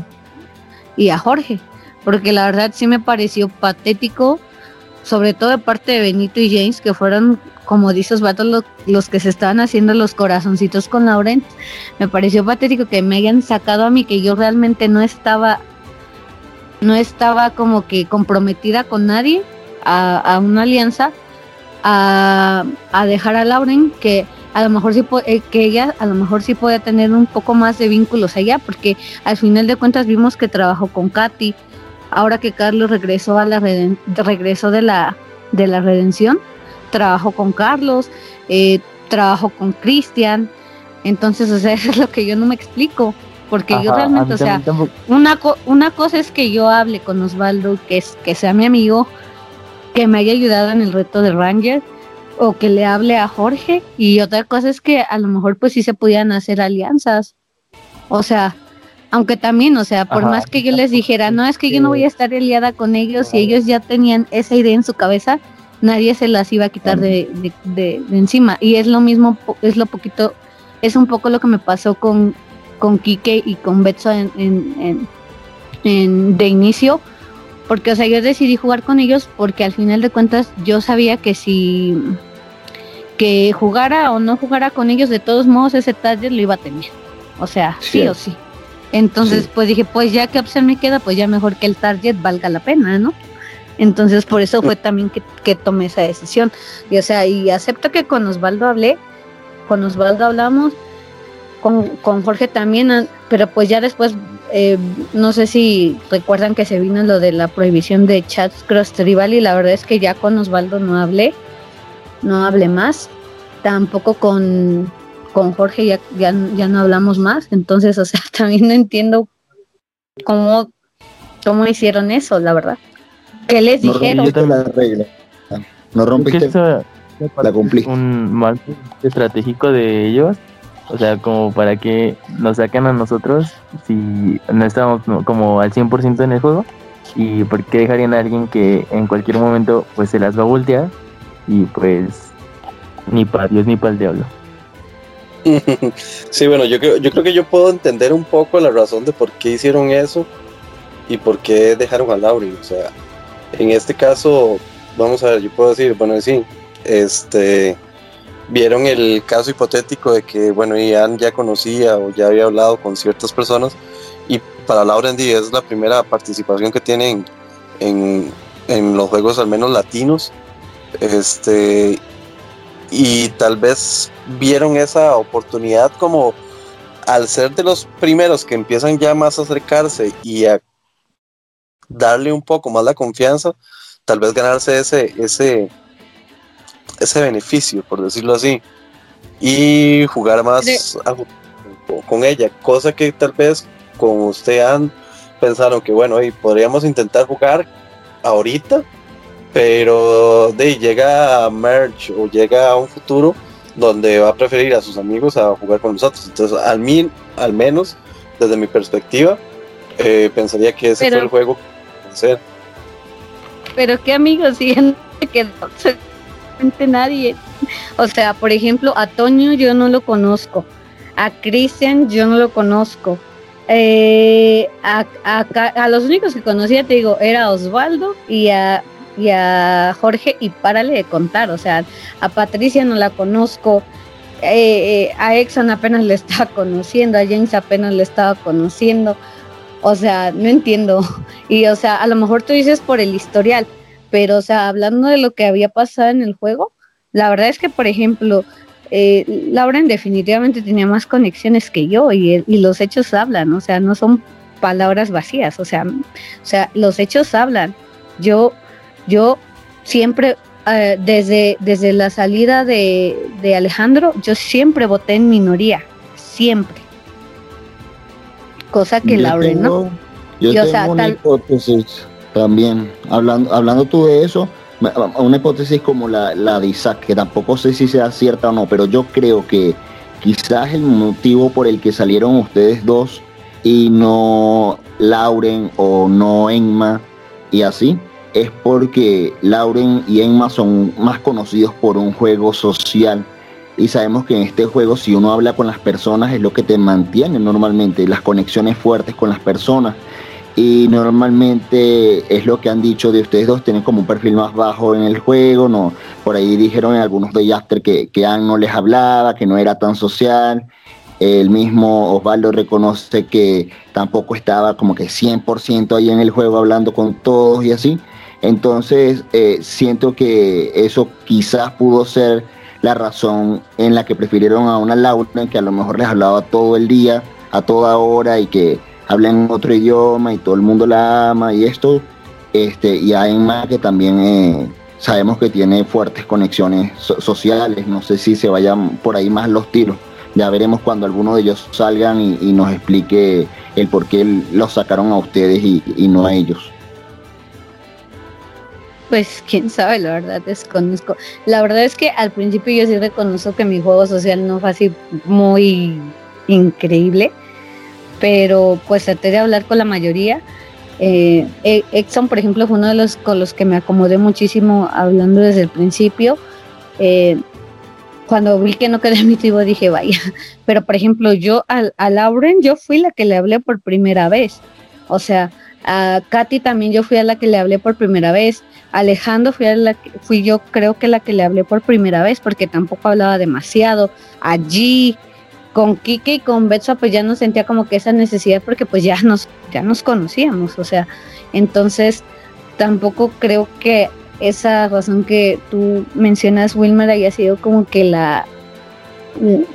y a Jorge, porque la verdad sí me pareció patético, sobre todo de parte de Benito y James, que fueron, como dice Osvaldo, los, los que se estaban haciendo los corazoncitos con Laurent. Me pareció patético que me hayan sacado a mí, que yo realmente no estaba, no estaba como que comprometida con nadie a, una alianza a, dejar a Lauren que a lo mejor sí eh, que ella a lo mejor sí puede tener un poco más de vínculos allá porque al final de cuentas vimos que trabajó con Katy ahora que Carlos regresó a la regresó de la de la redención trabajó con Carlos eh, trabajó con Cristian. Entonces o sea eso es lo que yo no me explico porque yo realmente o sea una una cosa es que yo hable con Osvaldo que es que sea mi amigo que me haya ayudado en el reto de Ranger o que le hable a Jorge y otra cosa es que a lo mejor pues sí se podían hacer alianzas. O sea, aunque también, o sea, por más que yo les dijera, no, es que yo no voy a estar aliada con ellos y ellos ya tenían esa idea en su cabeza, nadie se las iba a quitar de, de, encima. Y es lo mismo, es lo poquito, es un poco lo que me pasó con, con Kike y con Betso en, en, en de inicio porque, o sea, yo decidí jugar con ellos porque al final de cuentas yo sabía que si que jugara o no jugara con ellos, de todos modos ese target lo iba a tener. O sea, sí, o sí. Entonces, pues dije, pues ya que opción me queda, pues ya mejor que el target valga la pena, ¿no? Entonces, por eso fue también que, que tomé esa decisión. Y, o sea, y acepto que con Osvaldo hablé, con Osvaldo hablamos, con, con Jorge también, pero pues ya después eh, no sé si recuerdan que se vino lo de la prohibición de chats cross tribal y la verdad es que ya con Osvaldo no hablé, no hablé más, tampoco con, con Jorge ya, ya, no hablamos más, entonces, o sea, también no entiendo cómo, cómo hicieron eso, la verdad. ¿Qué les dijeron? La regla. No rompiste. la cumplí. Un mal estratégico de ellos, o sea, como para que nos saquen a nosotros si no estamos como al 100% en el juego y por qué dejarían a alguien que en cualquier momento pues se las va a voltear y pues ni para Dios ni para el diablo. Sí, bueno, yo creo, yo creo que yo puedo entender un poco la razón de por qué hicieron eso y por qué dejaron a Laurie. O sea, en este caso, vamos a ver, yo puedo decir, bueno, sí, este, vieron el caso hipotético de que, bueno, Ian ya conocía o ya había hablado con ciertas personas y para Lauren D es la primera participación que tienen en, en los juegos al menos latinos. Este, y tal vez vieron esa oportunidad como al ser de los primeros que empiezan ya más a acercarse y a darle un poco más la confianza, tal vez ganarse ese, ese, ese beneficio, por decirlo así, y jugar más con ella, cosa que tal vez con usted han pensaron que bueno, y podríamos intentar jugar ahorita pero de llega a merge o llega a un futuro donde va a preferir a sus amigos a jugar con nosotros. Entonces, al, min, al menos, desde mi perspectiva, eh, pensaría que ese fue el juego que Pero qué amigos, si que absolutamente nadie. O sea, por ejemplo, a Toño yo no lo conozco, a Christian yo no lo conozco. Eh, a, a, los únicos que conocía, te digo, era Osvaldo y a y a Jorge y párale de contar, o sea, a Patricia no la conozco, eh, eh, a Exxon apenas le estaba conociendo, a James apenas le estaba conociendo, o sea, no entiendo, y o sea, a lo mejor tú dices por el historial, pero o sea, hablando de lo que había pasado en el juego, la verdad es que, por ejemplo, eh, Lauren definitivamente tenía más conexiones que yo y, los hechos hablan, o sea, no son palabras vacías, o sea, o sea, los hechos hablan. Yo yo siempre, eh, desde, desde la salida de, Alejandro, yo siempre voté en minoría, siempre. Cosa que Laura no. Yo, tengo una hipótesis también, hablando, hablando tú de eso, una hipótesis como la, la de Isaac, que tampoco sé si sea cierta o no, pero yo creo que quizás el motivo por el que salieron ustedes dos y no Lauren o no Emma y así, es porque Lauren y Emma son más conocidos por un juego social y sabemos que en este juego si uno habla con las personas es lo que te mantiene normalmente, las conexiones fuertes con las personas. Y normalmente es lo que han dicho de ustedes dos, tienen como un perfil más bajo en el juego, no, por ahí dijeron en algunos de Yaster que, que Ann no les hablaba, que no era tan social, el mismo Osvaldo reconoce que tampoco estaba como que 100% ahí en el juego hablando con todos y así, entonces, eh, siento que eso quizás pudo ser la razón en la que prefirieron a una Laura que a lo mejor les hablaba todo el día, a toda hora y que habla en otro idioma y todo el mundo la ama y esto. Este, y a Emma que también eh, sabemos que tiene fuertes conexiones sociales. No sé si se vayan por ahí más los tiros. Ya veremos cuando alguno de ellos salgan y, nos explique el por qué los sacaron a ustedes y no a ellos. Pues quién sabe, la verdad desconozco. La verdad es que al principio yo sí reconozco que mi juego social no fue así muy increíble, pero pues traté de hablar con la mayoría. Eh, e-, Exxon, por ejemplo, fue uno de los con los que me acomodé muchísimo hablando desde el principio. Eh, cuando vi que no quedé emitido dije, vaya. Pero, por ejemplo, yo a, a Lauren, yo fui la que le hablé por primera vez. O sea, a Katy también yo fui a la que le hablé por primera vez. Alejandro fui, a la que, fui yo creo que la que le hablé por primera vez porque tampoco hablaba demasiado. Allí con Kike y con Betsa pues ya no sentía como que esa necesidad porque pues ya nos, ya nos conocíamos, o sea, entonces tampoco creo que esa razón que tú mencionas, Wilmer, haya sido como que la,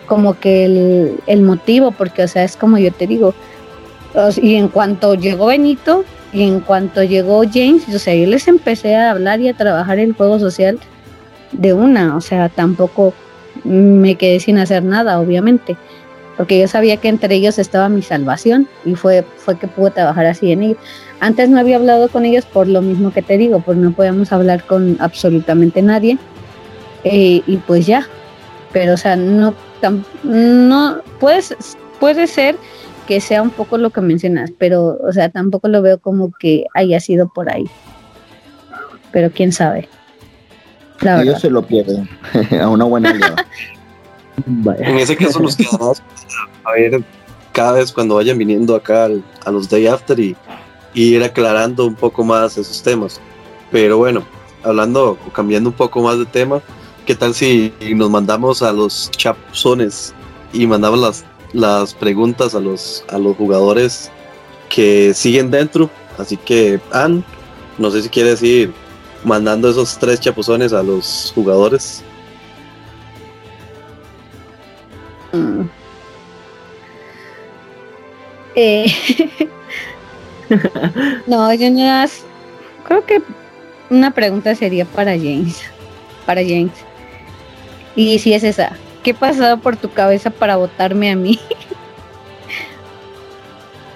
como que el, el motivo, porque o sea, es como yo te digo, y en cuanto llegó Benito, y en cuanto llegó James, o sea, yo les empecé a hablar y a trabajar el juego social de una, o sea, tampoco me quedé sin hacer nada, obviamente, porque yo sabía que entre ellos estaba mi salvación y fue, fue que pude trabajar así en ellos. Antes no había hablado con ellos por lo mismo que te digo, porque no podíamos hablar con absolutamente nadie. Eh, y pues ya. Pero, o sea, no, no puedes, puede ser que sea un poco lo que mencionas, pero, o sea, tampoco lo veo como que haya sido por ahí. Pero quién sabe. Ellos se lo pierden a una buena En ese caso nos quedamos a ver cada vez cuando vayan viniendo acá a los Day After y, y, ir aclarando un poco más esos temas. Pero bueno, hablando o cambiando un poco más de tema, ¿qué tal si nos mandamos a los chapuzones y mandamos las las preguntas a los, a los jugadores que siguen dentro. Así que, Ann, no sé si quieres ir mandando esos tres chapuzones a los jugadores. Mm. Eh, no, yo no creo que una pregunta sería para James. Para James. Y si es esa, ¿Qué pasado por tu cabeza para votarme a mí?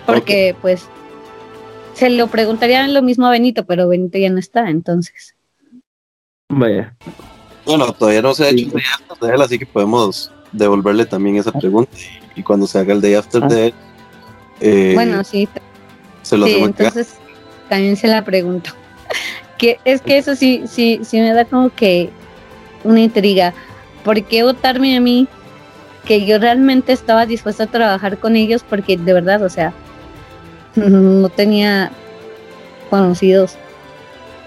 Porque pues se lo preguntarían lo mismo a Benito, pero Benito ya no está, entonces. Vaya. Bueno, todavía no se ha hecho el day after de él, así que podemos devolverle también esa pregunta. Y cuando se haga el day after de él, eh, bueno, sí. Se lo sí, entonces también se la pregunto. que es que eso sí, sí, sí me da como que una intriga. ¿Por qué votarme a mí? Que yo realmente estaba dispuesta a trabajar con ellos porque de verdad, o sea, no tenía conocidos.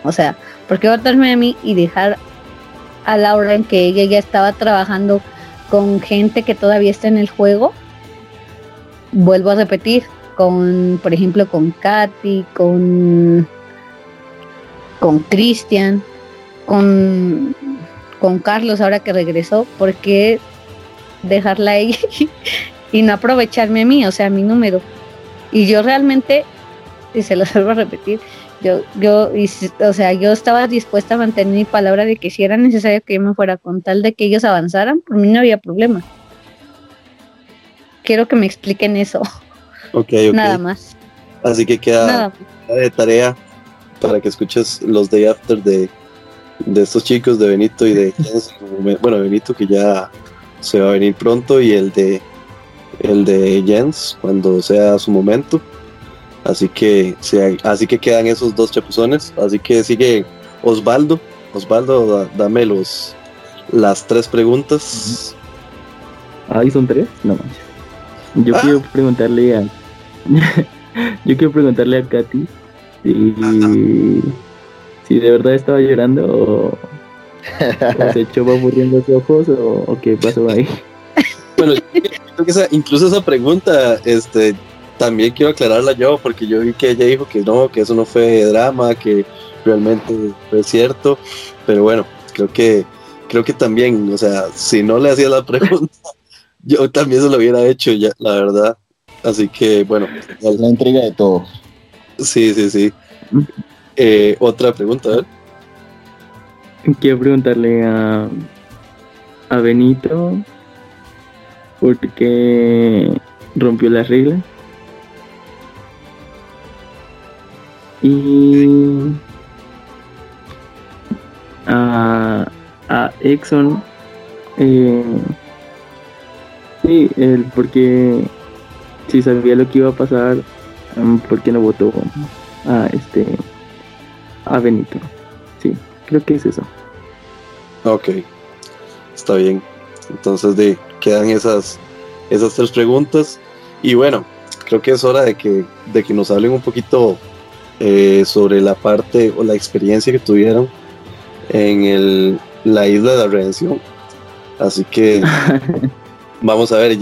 O sea, ¿por qué votarme a mí y dejar a Laura en que ella ya estaba trabajando con gente que todavía está en el juego? Vuelvo a repetir, con, por ejemplo, con Katy, con, con Cristian, con con Carlos ahora que regresó, ¿por qué dejarla ahí y no aprovecharme a mí, o sea, mi número? Y yo realmente, y se lo vuelvo a repetir, yo, yo, o sea, yo estaba dispuesta a mantener mi palabra de que si era necesario que yo me fuera con tal de que ellos avanzaran, por mí no había problema. Quiero que me expliquen eso. Ok, Nada más. Así que queda de tarea para que escuches los day after de de estos chicos, de Benito y de bueno, Benito que ya se va a venir pronto y el de el de Jens cuando sea su momento. Así que así que quedan esos dos chapuzones. Así que sigue Osvaldo. Osvaldo, dame los las tres preguntas. Ahí son tres, no manches. Yo ah. quiero preguntarle a yo quiero preguntarle a Katy si si de verdad estaba llorando o, se echó aburriendo los ojos o, qué pasó ahí. Bueno, incluso esa pregunta, este, también quiero aclararla yo, porque yo vi que ella dijo que no, que eso no fue drama, que realmente fue cierto, pero bueno, creo que, creo que también, o sea, si no le hacía la pregunta, yo también se lo hubiera hecho ya, la verdad. Así que bueno. La intriga de todo. Sí, sí, sí. Eh, otra pregunta. Quiero preguntarle a, a Benito por qué rompió las reglas. Y a, a Exxon, eh, sí, el porque si sabía lo que iba a pasar, mm, ¿por qué no votó a este a Benito. Sí, creo que es eso. Ok, está bien. Entonces de, quedan esas, esas tres preguntas. Y bueno, creo que es hora de que, de que nos hablen un poquito eh, sobre la parte o la experiencia que tuvieron en el, la isla de la redención. Así que vamos a ver,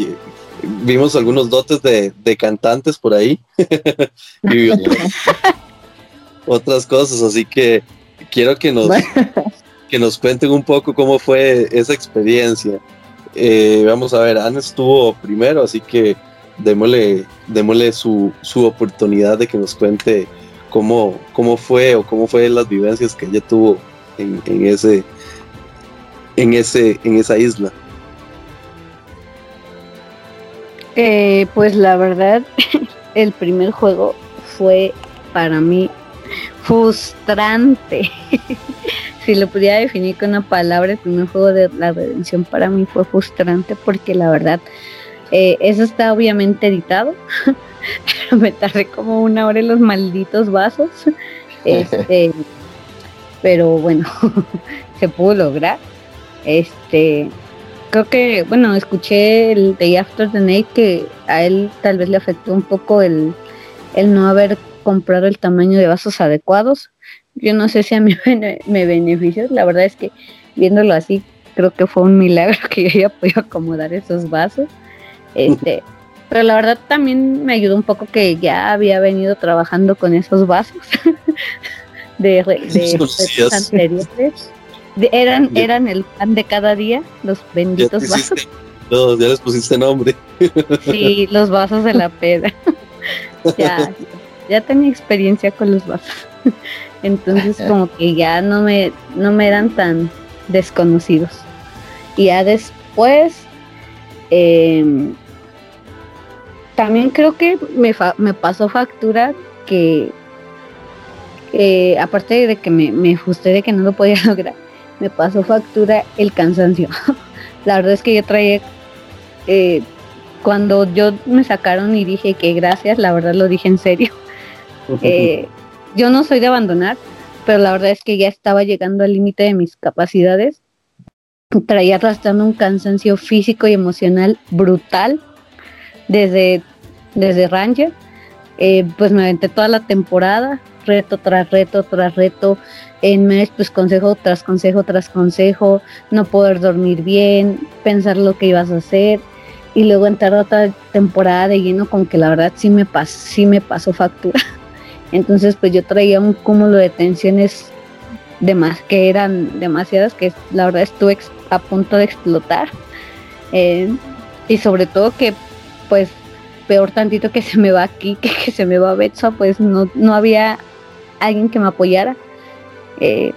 vimos algunos dotes de, de cantantes por ahí. otras cosas, así que quiero que nos, que nos cuenten un poco cómo fue esa experiencia. Eh, vamos a ver, Ana estuvo primero, así que démosle, démosle su, su oportunidad de que nos cuente cómo, cómo fue o cómo fue las vivencias que ella tuvo en, en ese en ese en esa isla. Eh, pues la verdad, el primer juego fue para mí frustrante. si lo pudiera definir con una palabra, el primer juego de la redención para mí fue frustrante porque la verdad, eh, eso está obviamente editado, pero me tardé como una hora en los malditos vasos. Este, pero bueno, se pudo lograr. Este, creo que, bueno, escuché el Day After the Night que a él tal vez le afectó un poco el, el no haber comprado el tamaño de vasos adecuados. Yo no sé si a mí me benefició, la verdad es que viéndolo así, creo que fue un milagro que yo haya podido acomodar esos vasos. Este, pero la verdad también me ayudó un poco que ya había venido trabajando con esos vasos de, de, anteriores eran, eran el pan de cada día, los benditos vasos. No, ya les pusiste nombre. Sí, los vasos de la peda. ya, ya tenía experiencia con los vasos. Entonces como que ya no me, no me eran tan desconocidos. Y ya después, em, también creo que me, me pasó factura que, aparte de que me, me frustré de que no lo podía lograr, me pasó factura el cansancio. la verdad es que yo traía, eh, cuando yo me sacaron y dije que gracias, la verdad lo dije en serio. Eh, yo no soy de abandonar, pero la verdad es que ya estaba llegando al límite de mis capacidades. Traía arrastrando un cansancio físico y emocional brutal desde, desde Ranger. Eh, pues me aventé toda la temporada, reto tras reto tras reto, en mes pues consejo tras consejo tras consejo, no poder dormir bien, pensar lo que ibas a hacer y luego entrar a otra temporada de lleno con que la verdad sí me pasó, sí me pasó factura. Entonces pues yo traía un cúmulo de tensiones de que eran demasiadas que la verdad estuve a punto de explotar. Eh, y sobre todo que pues peor tantito que se me va aquí que, que se me va Betsa, pues no, no había alguien que me apoyara. Eh,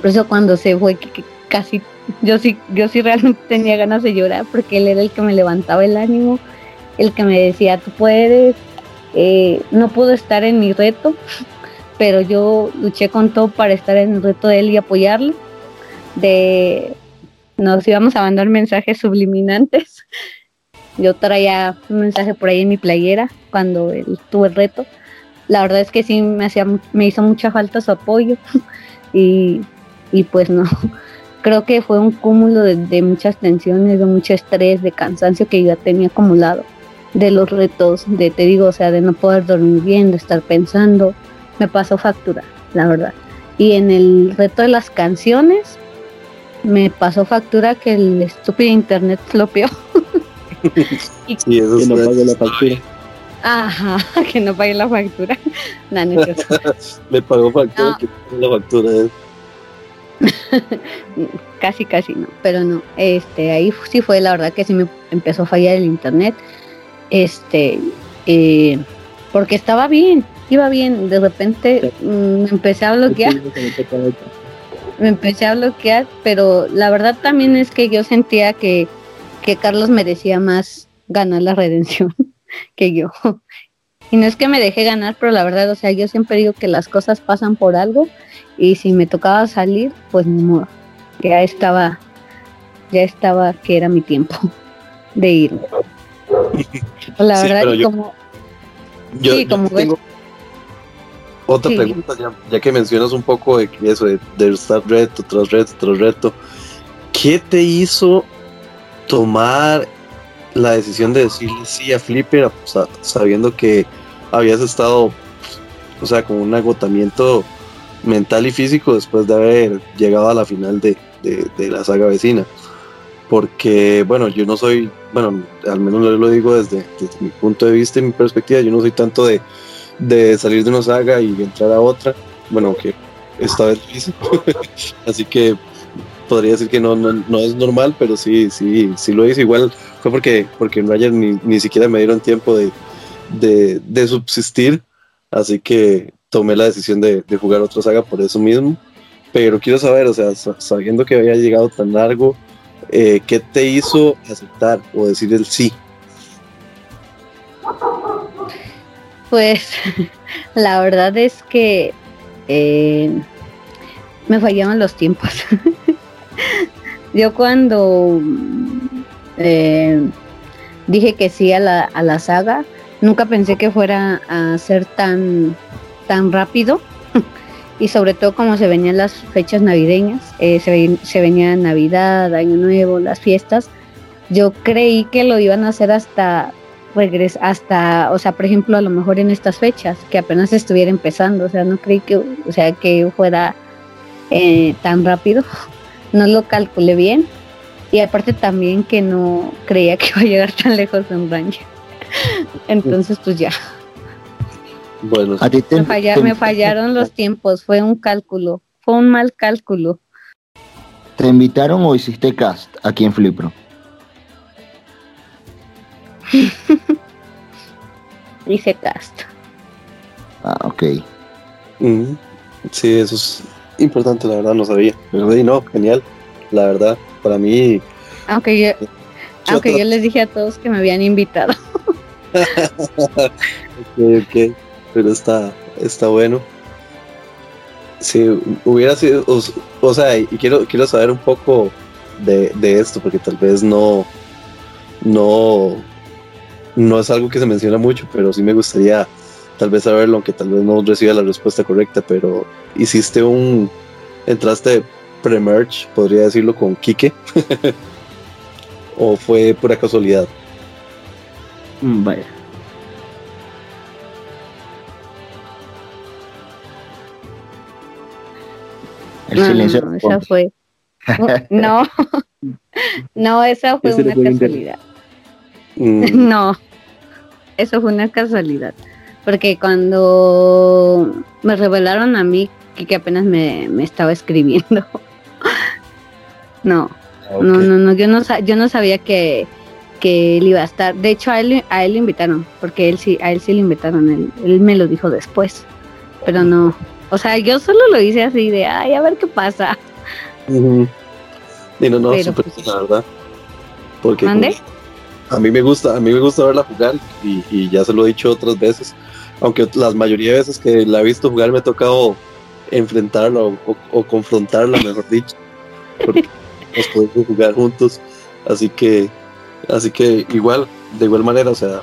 por eso cuando se fue, que, casi, yo sí, yo sí realmente tenía ganas de llorar porque él era el que me levantaba el ánimo, el que me decía, tú puedes, eh, no puedo estar en mi reto, pero yo luché con todo para estar en el reto de él y apoyarlo. De, nos íbamos a mandar mensajes subliminantes. Yo traía un mensaje por ahí en mi playera cuando él tuvo el reto la verdad es que sí me hacía me hizo mucha falta su apoyo y, pues no creo que fue un cúmulo de, muchas tensiones de mucho estrés de cansancio que ya tenía acumulado de los retos de te digo o sea de no poder dormir bien de estar pensando me pasó factura la verdad y en el reto de las canciones me pasó factura que el estúpido internet flopeó y sí, eso no la factura Ajá, que no pague la factura. No, Me pagó factura, que la factura. casi, casi no, pero no. Este, ahí sí fue la verdad que sí me empezó a fallar el internet. Este, eh, porque estaba bien, iba bien. De repente mm, me empecé a bloquear. Me empecé a bloquear, pero la verdad también es que yo sentía que, que Carlos merecía más ganar la redención que yo. Y no es que me dejé ganar, pero la verdad, o sea, yo siempre digo que las cosas pasan por algo y si me tocaba salir, pues ni modo. Ya estaba, ya estaba que era mi tiempo de irme. La verdad, como... Yo, tengo otra pregunta, ya, que mencionas un poco de eso, de, de estar reto tras reto tras reto. ¿Qué te hizo tomar la decisión de decirle sí a Flipper, sabiendo que habías estado, o sea, con un agotamiento mental y físico después de haber llegado a la final de, la saga vecina. Porque, bueno, yo no soy, bueno, al menos lo digo desde, mi punto de vista y mi perspectiva, yo no soy tanto de, de salir de una saga y entrar a otra. Bueno, que esta vez lo Así que podría decir que no, no, es normal, pero sí, sí, sí lo hice. Igual fue porque, porque no ayer ni, ni siquiera me dieron tiempo de, de, subsistir, así que tomé la decisión de, jugar otra saga por eso mismo. Pero quiero saber, o sea, sabiendo que había llegado tan largo, eh, ¿qué te hizo aceptar o decir el sí? Pues la verdad es que eh, me fallaban los tiempos. Yo cuando eh, dije que sí a la, a la saga, nunca pensé que fuera a ser tan, tan rápido. Y sobre todo como se venían las fechas navideñas, eh, se, venía Navidad, Año Nuevo, las fiestas. Yo creí que lo iban a hacer hasta regres hasta, o sea, por ejemplo, a lo mejor en estas fechas, que apenas estuviera empezando, o sea, no creí que, o sea, que fuera eh, tan rápido, no lo calculé bien, y aparte también que no creía que iba a llegar tan lejos en Ranger. Entonces, pues ya. Bueno, me, me fallaron los tiempos, fue un cálculo, fue un mal cálculo. ¿Te invitaron o hiciste cast aquí en Flipro? Dice cast. Ah, ok. Sí, eso es importante, la verdad, no sabía. Pero no, genial. La verdad, para mí. Aunque yo, aunque yo les dije a todos que me habían invitado. ok, ok. Pero está, está bueno. Si hubiera sido, o, sea, y quiero, quiero saber un poco de, de esto, porque tal vez no, no, no es algo que se menciona mucho, pero sí me gustaría tal vez saberlo, aunque tal vez no reciba la respuesta correcta, pero hiciste un, entraste pre-merge, podría decirlo, con Kike, o fue pura casualidad. Mm, vaya. El silencio. No, esa fue. No, no, esa fue una casualidad. Mm. No, eso fue una casualidad. Porque cuando me revelaron a mí que, apenas me, estaba escribiendo. no, no, no, no, yo no, yo no sabía que, que él iba a estar. De hecho, a él, a él le invitaron, porque él sí, a él sí le invitaron, él, me lo dijo después. Pero no, o sea, yo solo lo hice así de, ay, a ver qué pasa. Y no, no, pues, la verdad. Porque a mí me gusta, a mí me gusta verla jugar y, ya se lo he dicho otras veces, aunque la mayoría de veces que la he visto jugar me ha tocado enfrentarla o, confrontarla, mejor dicho, porque nos podemos jugar juntos, así que, así que igual, de igual manera, o sea,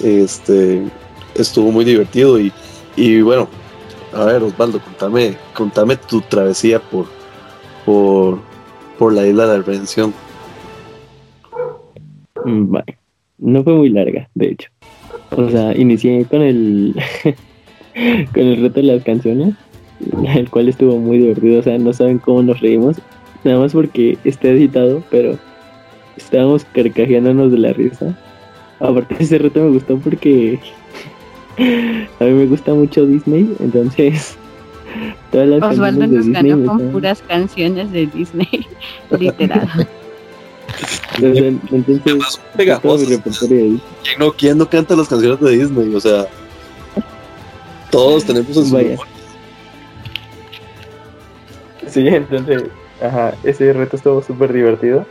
este, estuvo muy divertido y, y bueno, a ver Osvaldo, contame, contame tu travesía por, por, por la isla de la redención. Mm, no fue muy larga, de hecho. O sea, inicié con el con el reto de las canciones, el cual estuvo muy divertido. O sea, no saben cómo nos reímos, nada más porque está editado, pero estábamos carcajeándonos de la risa. Aparte, ese reto me gustó porque a mí me gusta mucho Disney, entonces todas las Osvaldo nos ganó con puras canciones de Disney, literal. Entonces, ¿Quién no, ¿Quién no canta las canciones de Disney? O sea, todos tenemos en su Sí, entonces, ajá, ese reto estuvo súper divertido.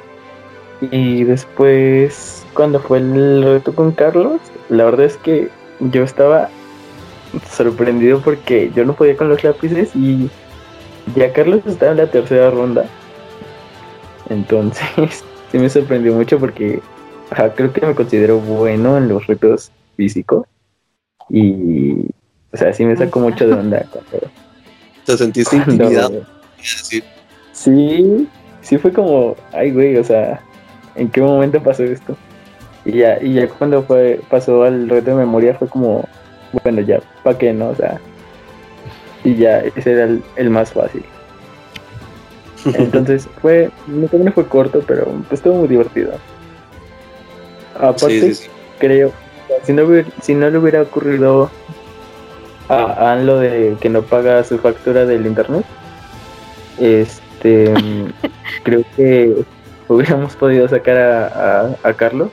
Y después, cuando fue el reto con Carlos, la verdad es que yo estaba sorprendido porque yo no podía con los lápices y ya Carlos estaba en la tercera ronda. Entonces, sí me sorprendió mucho porque creo que me considero bueno en los retos físicos y o sea sí me sacó mucho de onda te sentiste intimidado sí sí fue como ay güey o sea en qué momento pasó esto y ya y ya cuando fue pasó al reto de memoria fue como bueno ya para qué no o sea y ya ese era el más fácil. Entonces fue, no fue corto, pero pues, estuvo muy divertido. Aparte, creo, si no, si no le hubiera ocurrido a, lo de que no paga su factura del internet, este, creo que hubiéramos podido sacar a, a, Carlos,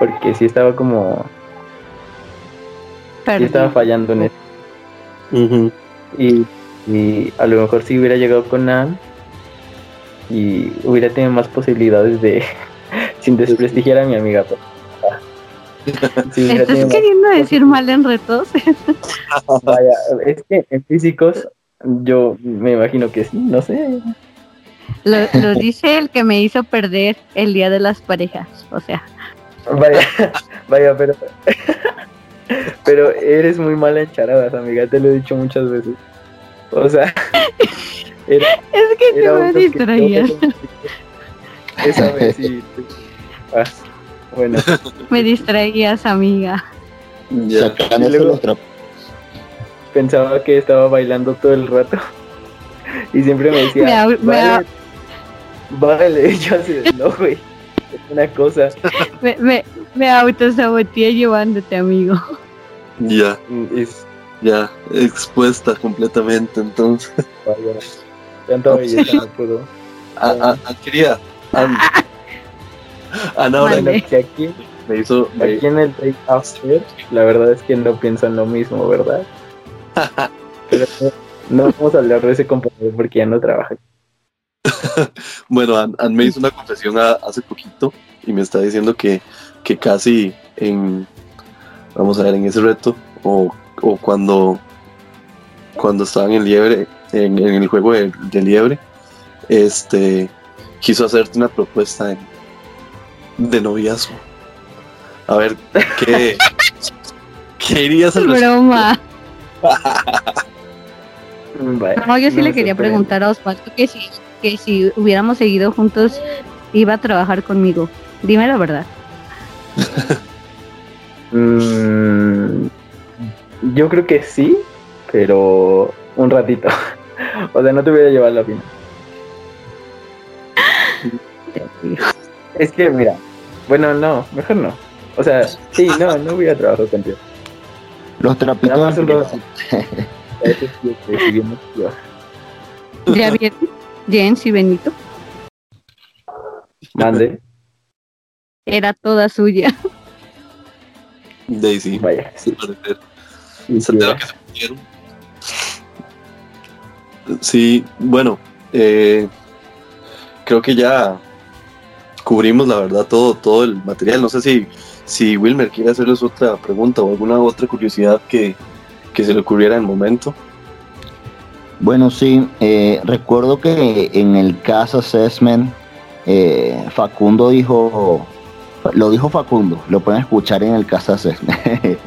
porque sí estaba como, sí estaba fallando en eso. y, y a lo mejor si hubiera llegado con Nan y hubiera tenido más posibilidades de, sin desprestigiar a mi amiga. ¿Estás queriendo decir mal en retos? Vaya, es que en físicos Yo me imagino que sí, no sé. Lo, lo dice el que me hizo perder el día de las parejas. O sea, Vaya, vaya, pero. Pero eres muy mala en charadas, amiga, te lo he dicho muchas veces. O sea, era, es que te me distraías. Esa vez sí. Ah, bueno, Me distraías, amiga. Ya. Luego- los trapos. pensaba que estaba bailando todo el rato. Y siempre me Me decía, me vale, vale, yo así, no, güey, es una cosa. Me, me, me autosaboteé llevándote, amigo. Ya, Es, ya, expuesta completamente, entonces. vaya, tanta belleza no puedo. Ah, ah, ah, querida, An, Ana ahora Vale. Bueno, que aquí, me hizo, me- aquí en el Day After, la verdad es que no pienso en lo mismo, ¿verdad? Pero no, no vamos a hablar de ese compañero porque ya no trabaja. bueno, An, An me hizo una confesión a- hace poquito y me está diciendo que, que casi en, vamos a ver, en ese reto o, o cuando, cuando estaban en liebre, en, en el juego de, de liebre, este, quiso hacerte una propuesta en- de noviazgo. A ver, ¿qué, qué dirías al? Broma. No, yo sí no le quería preguntar a Osvaldo que si, que si hubiéramos seguido juntos, iba a trabajar conmigo. Dime la verdad. Mm, yo creo que sí, pero un ratito. O sea, no te voy a llevar a la final. Es que, mira, bueno, no, mejor no. O sea, sí, no, no voy a trabajar contigo. Los trapitos. Nada más un de- rato. Eso sí, que si bien yo. ¿Ya vieron? Jens y Benito. Mande, Era toda suya. Daisy, vaya, sí. parecer. sí, que. Sí, bueno, eh, creo que ya cubrimos la verdad todo, todo el material. No sé si, si Wilmer quiere hacerles otra pregunta o alguna otra curiosidad que, que se le ocurriera en el momento. Bueno, sí, eh, recuerdo que en el caso assessment eh, Facundo dijo, lo dijo Facundo, lo pueden escuchar en el caso assessment,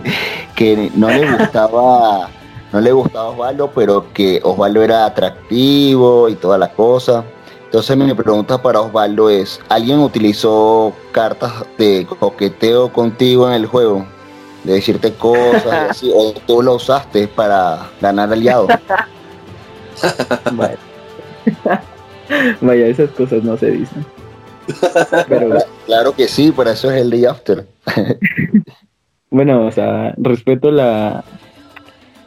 que no le gustaba, no le gustaba Osvaldo, pero que Osvaldo era atractivo y toda la cosa. Entonces mi pregunta para Osvaldo es, ¿alguien utilizó cartas de coqueteo contigo en el juego? De decirte cosas o tú lo usaste para ganar aliados. Vaya. Vaya, esas cosas no se dicen. Pero Claro que sí, por eso es el day after. bueno, o sea, respeto la,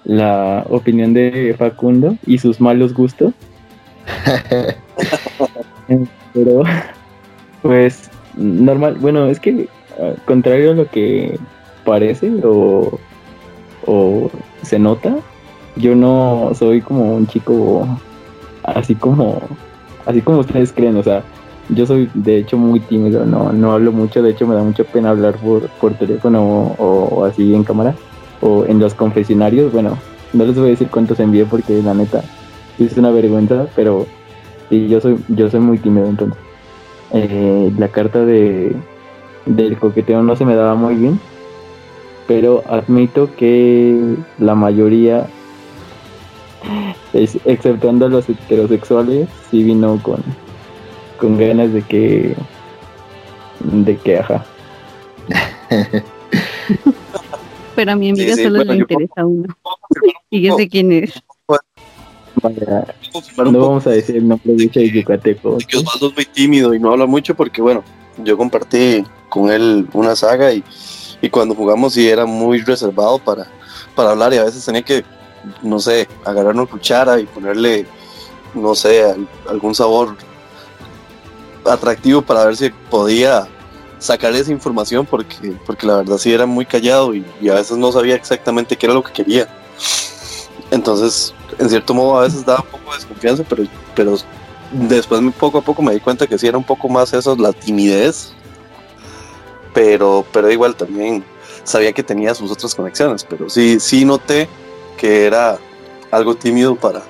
la opinión de Facundo y sus malos gustos, pero pues normal, bueno, es que ah, contrario a lo que parece o, o se nota, yo no soy como un chico así como así como ustedes creen, o sea, yo soy de hecho muy tímido, no, no hablo mucho, de hecho me da mucha pena hablar por, por teléfono o, o así en cámara o en los confesionarios, bueno, no les voy a decir cuántos envié porque la neta es una vergüenza, pero sí, yo soy, yo soy muy tímido entonces. Eh, la carta de del coqueteo no se me daba muy bien, pero admito que la mayoría, es- exceptuando a los heterosexuales, sí vino con, con ganas de que, de que, ajá. Pero a mi amiga Sí, sí, solo bueno, le yo- interesa uno. Y yo sé quién es. Vaya, no vamos a decir el nombre de ese yucateco. de que Osvaldo es muy tímido y no habla mucho porque, bueno, yo compartí con él una saga y, y cuando jugamos sí era muy reservado para, para hablar y a veces tenía que, no sé, agarrar una cuchara y ponerle, no sé, al- algún sabor atractivo para ver si podía sacarle esa información porque, porque la verdad sí era muy callado y, y a veces no sabía exactamente qué era lo que quería. Entonces, en cierto modo, a veces daba un poco de desconfianza, pero, pero después poco a poco me di cuenta que sí era un poco más eso, la timidez. Pero, pero igual también sabía que tenía sus otras conexiones, pero sí, sí noté que era algo tímido para,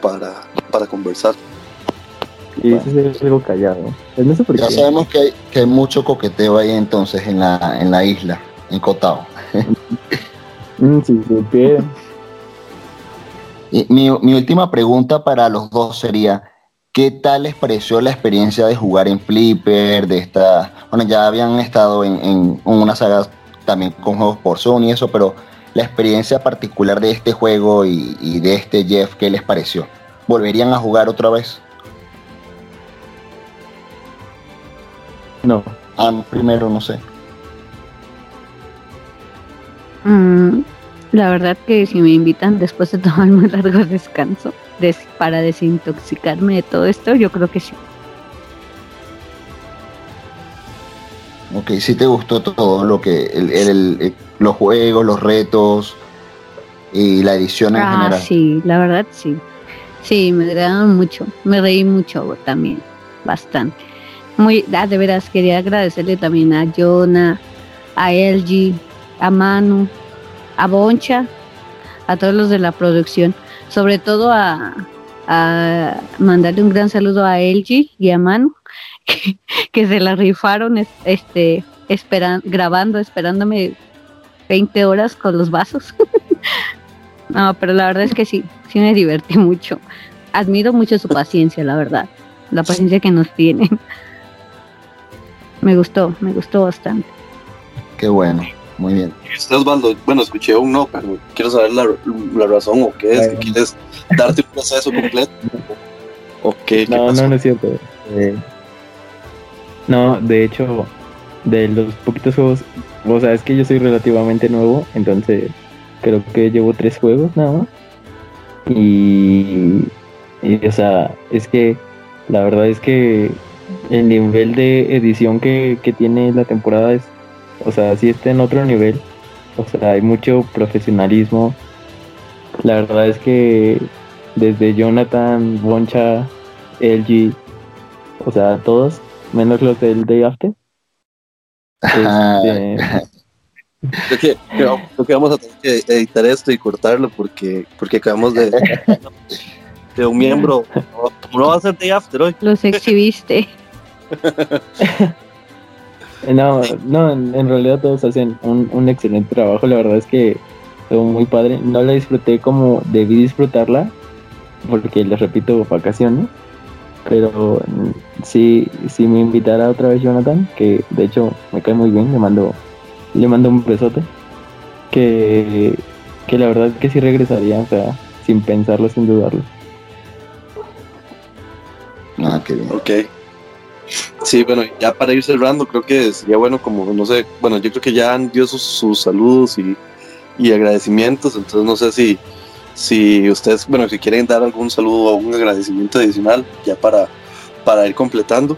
para, para conversar. Y es algo callado. No sé por Ya sabemos que hay, que hay mucho coqueteo ahí entonces en la, en la isla, en Cotao. Mm, si supieran. Y mi, mi última pregunta para los dos sería, ¿qué tal les pareció la experiencia de jugar en Flipper, de esta, bueno, ya habían estado en, en una saga también con juegos por Sony y eso, pero la experiencia particular de este juego y, y de este Jeff, ¿qué les pareció? ¿Volverían a jugar otra vez? No. Ah, primero, no sé. Mm, la verdad que si me invitan después de tomar un largo descanso des- para desintoxicarme de todo esto, yo creo que sí. Ok, sí te gustó todo lo que, el, el- el- los juegos, los retos y la edición en Ah, general. sí, la verdad sí. Sí, me agradaron mucho. Me reí mucho también, bastante. Muy, ah, de veras, quería agradecerle también a Jonah, a LG, a Manu, a Boncha, a todos los de la producción. Sobre todo a, a mandarle un gran saludo a LG y a Manu, que, que se la rifaron es- este, esperan, grabando, esperándome 20 horas con los vasos. No, pero la verdad es que sí, sí me divertí mucho. Admiro mucho su paciencia, la verdad. La paciencia que nos tienen. Me gustó, me gustó bastante. Qué bueno, muy bien. ¿Y usted, Osvaldo? Bueno, escuché un no, pero quiero saber la, la razón o qué es, que quieres darte un proceso completo. ¿O qué, No, no, no es cierto. Eh, no, de hecho, de los poquitos juegos, o sea, es que yo soy relativamente nuevo, entonces creo que llevo tres juegos nada más. Y, y, o sea, es que la verdad es que el nivel de edición que, que tiene la temporada es, o sea, sí está en otro nivel. O sea, hay mucho profesionalismo. La verdad es que desde Jonathan, Boncha, LG, o sea, todos, menos los del Day After. Este, Creo que, vamos- creo que vamos a tener que editar esto y cortarlo porque, porque acabamos de, de un miembro. No, no va a ser de after hoy. Los exhibiste. no, no, en, en realidad todos hacen un, un excelente trabajo. La verdad es que estuvo muy padre. No la disfruté como debí disfrutarla, porque les repito, vacaciones. Pero mm, sí, si me invitara otra vez Jonathan, que de hecho me cae muy bien, le mando, le mando un besote. Que, que la verdad que sí regresaría, o sea, sin pensarlo, sin dudarlo. ah, qué bien. Ok. Sí, bueno, ya para ir cerrando, creo que sería bueno como, no sé, bueno, yo creo que ya han dio sus, sus saludos y, y agradecimientos, entonces no sé si, si ustedes, bueno, si quieren dar algún saludo o un agradecimiento adicional, ya para, para ir completando.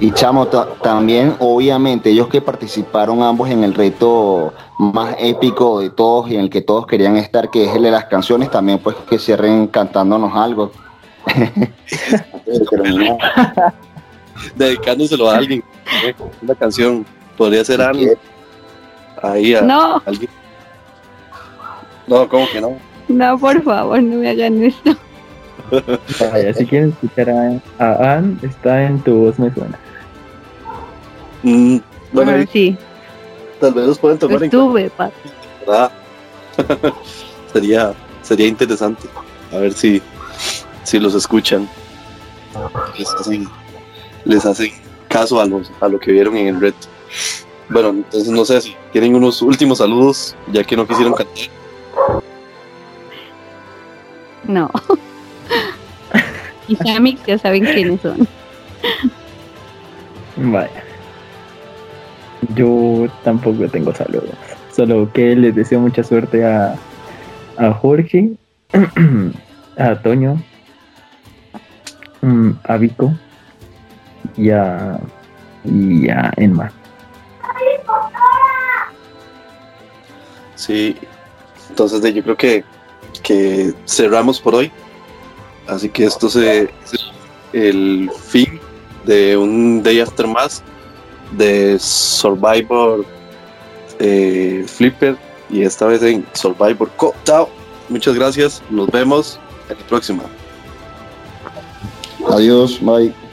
Y Chamo, ta- también, obviamente, ellos que participaron ambos en el reto más épico de todos y en el que todos querían estar, que es el de las canciones, también pues que cierren cantándonos algo. Antes de terminar. Dedicándoselo a alguien, ¿eh? una canción, podría ser Annie, ahí a No, alguien. No, ¿cómo que no? No, por favor, no me hagan esto. Vaya, si quieren escuchar a, a Ann, está en tu voz me suena. Mm, bueno, Ah, sí, tal vez los pueden tomar en estuve, pa. ¿verdad? sería, sería interesante. A ver si, si los escuchan. Les hacen, les hacen caso a, los, a lo que vieron en el reto. Bueno, entonces no sé si tienen unos últimos saludos, ya que no quisieron cantar. No. Mis amigos ya saben quiénes son. Vaya. Yo tampoco tengo saludos. Solo que les deseo mucha suerte a, a Jorge, a Toño, mm, a Vico y a, y a Enma. Sí, entonces de- yo creo que, que cerramos por hoy. Así que esto se, es el fin de un Day After Más de Survivor eh, Flipper y esta vez en Survivor Co. Chao, muchas gracias, nos vemos en la próxima. Adiós, bye.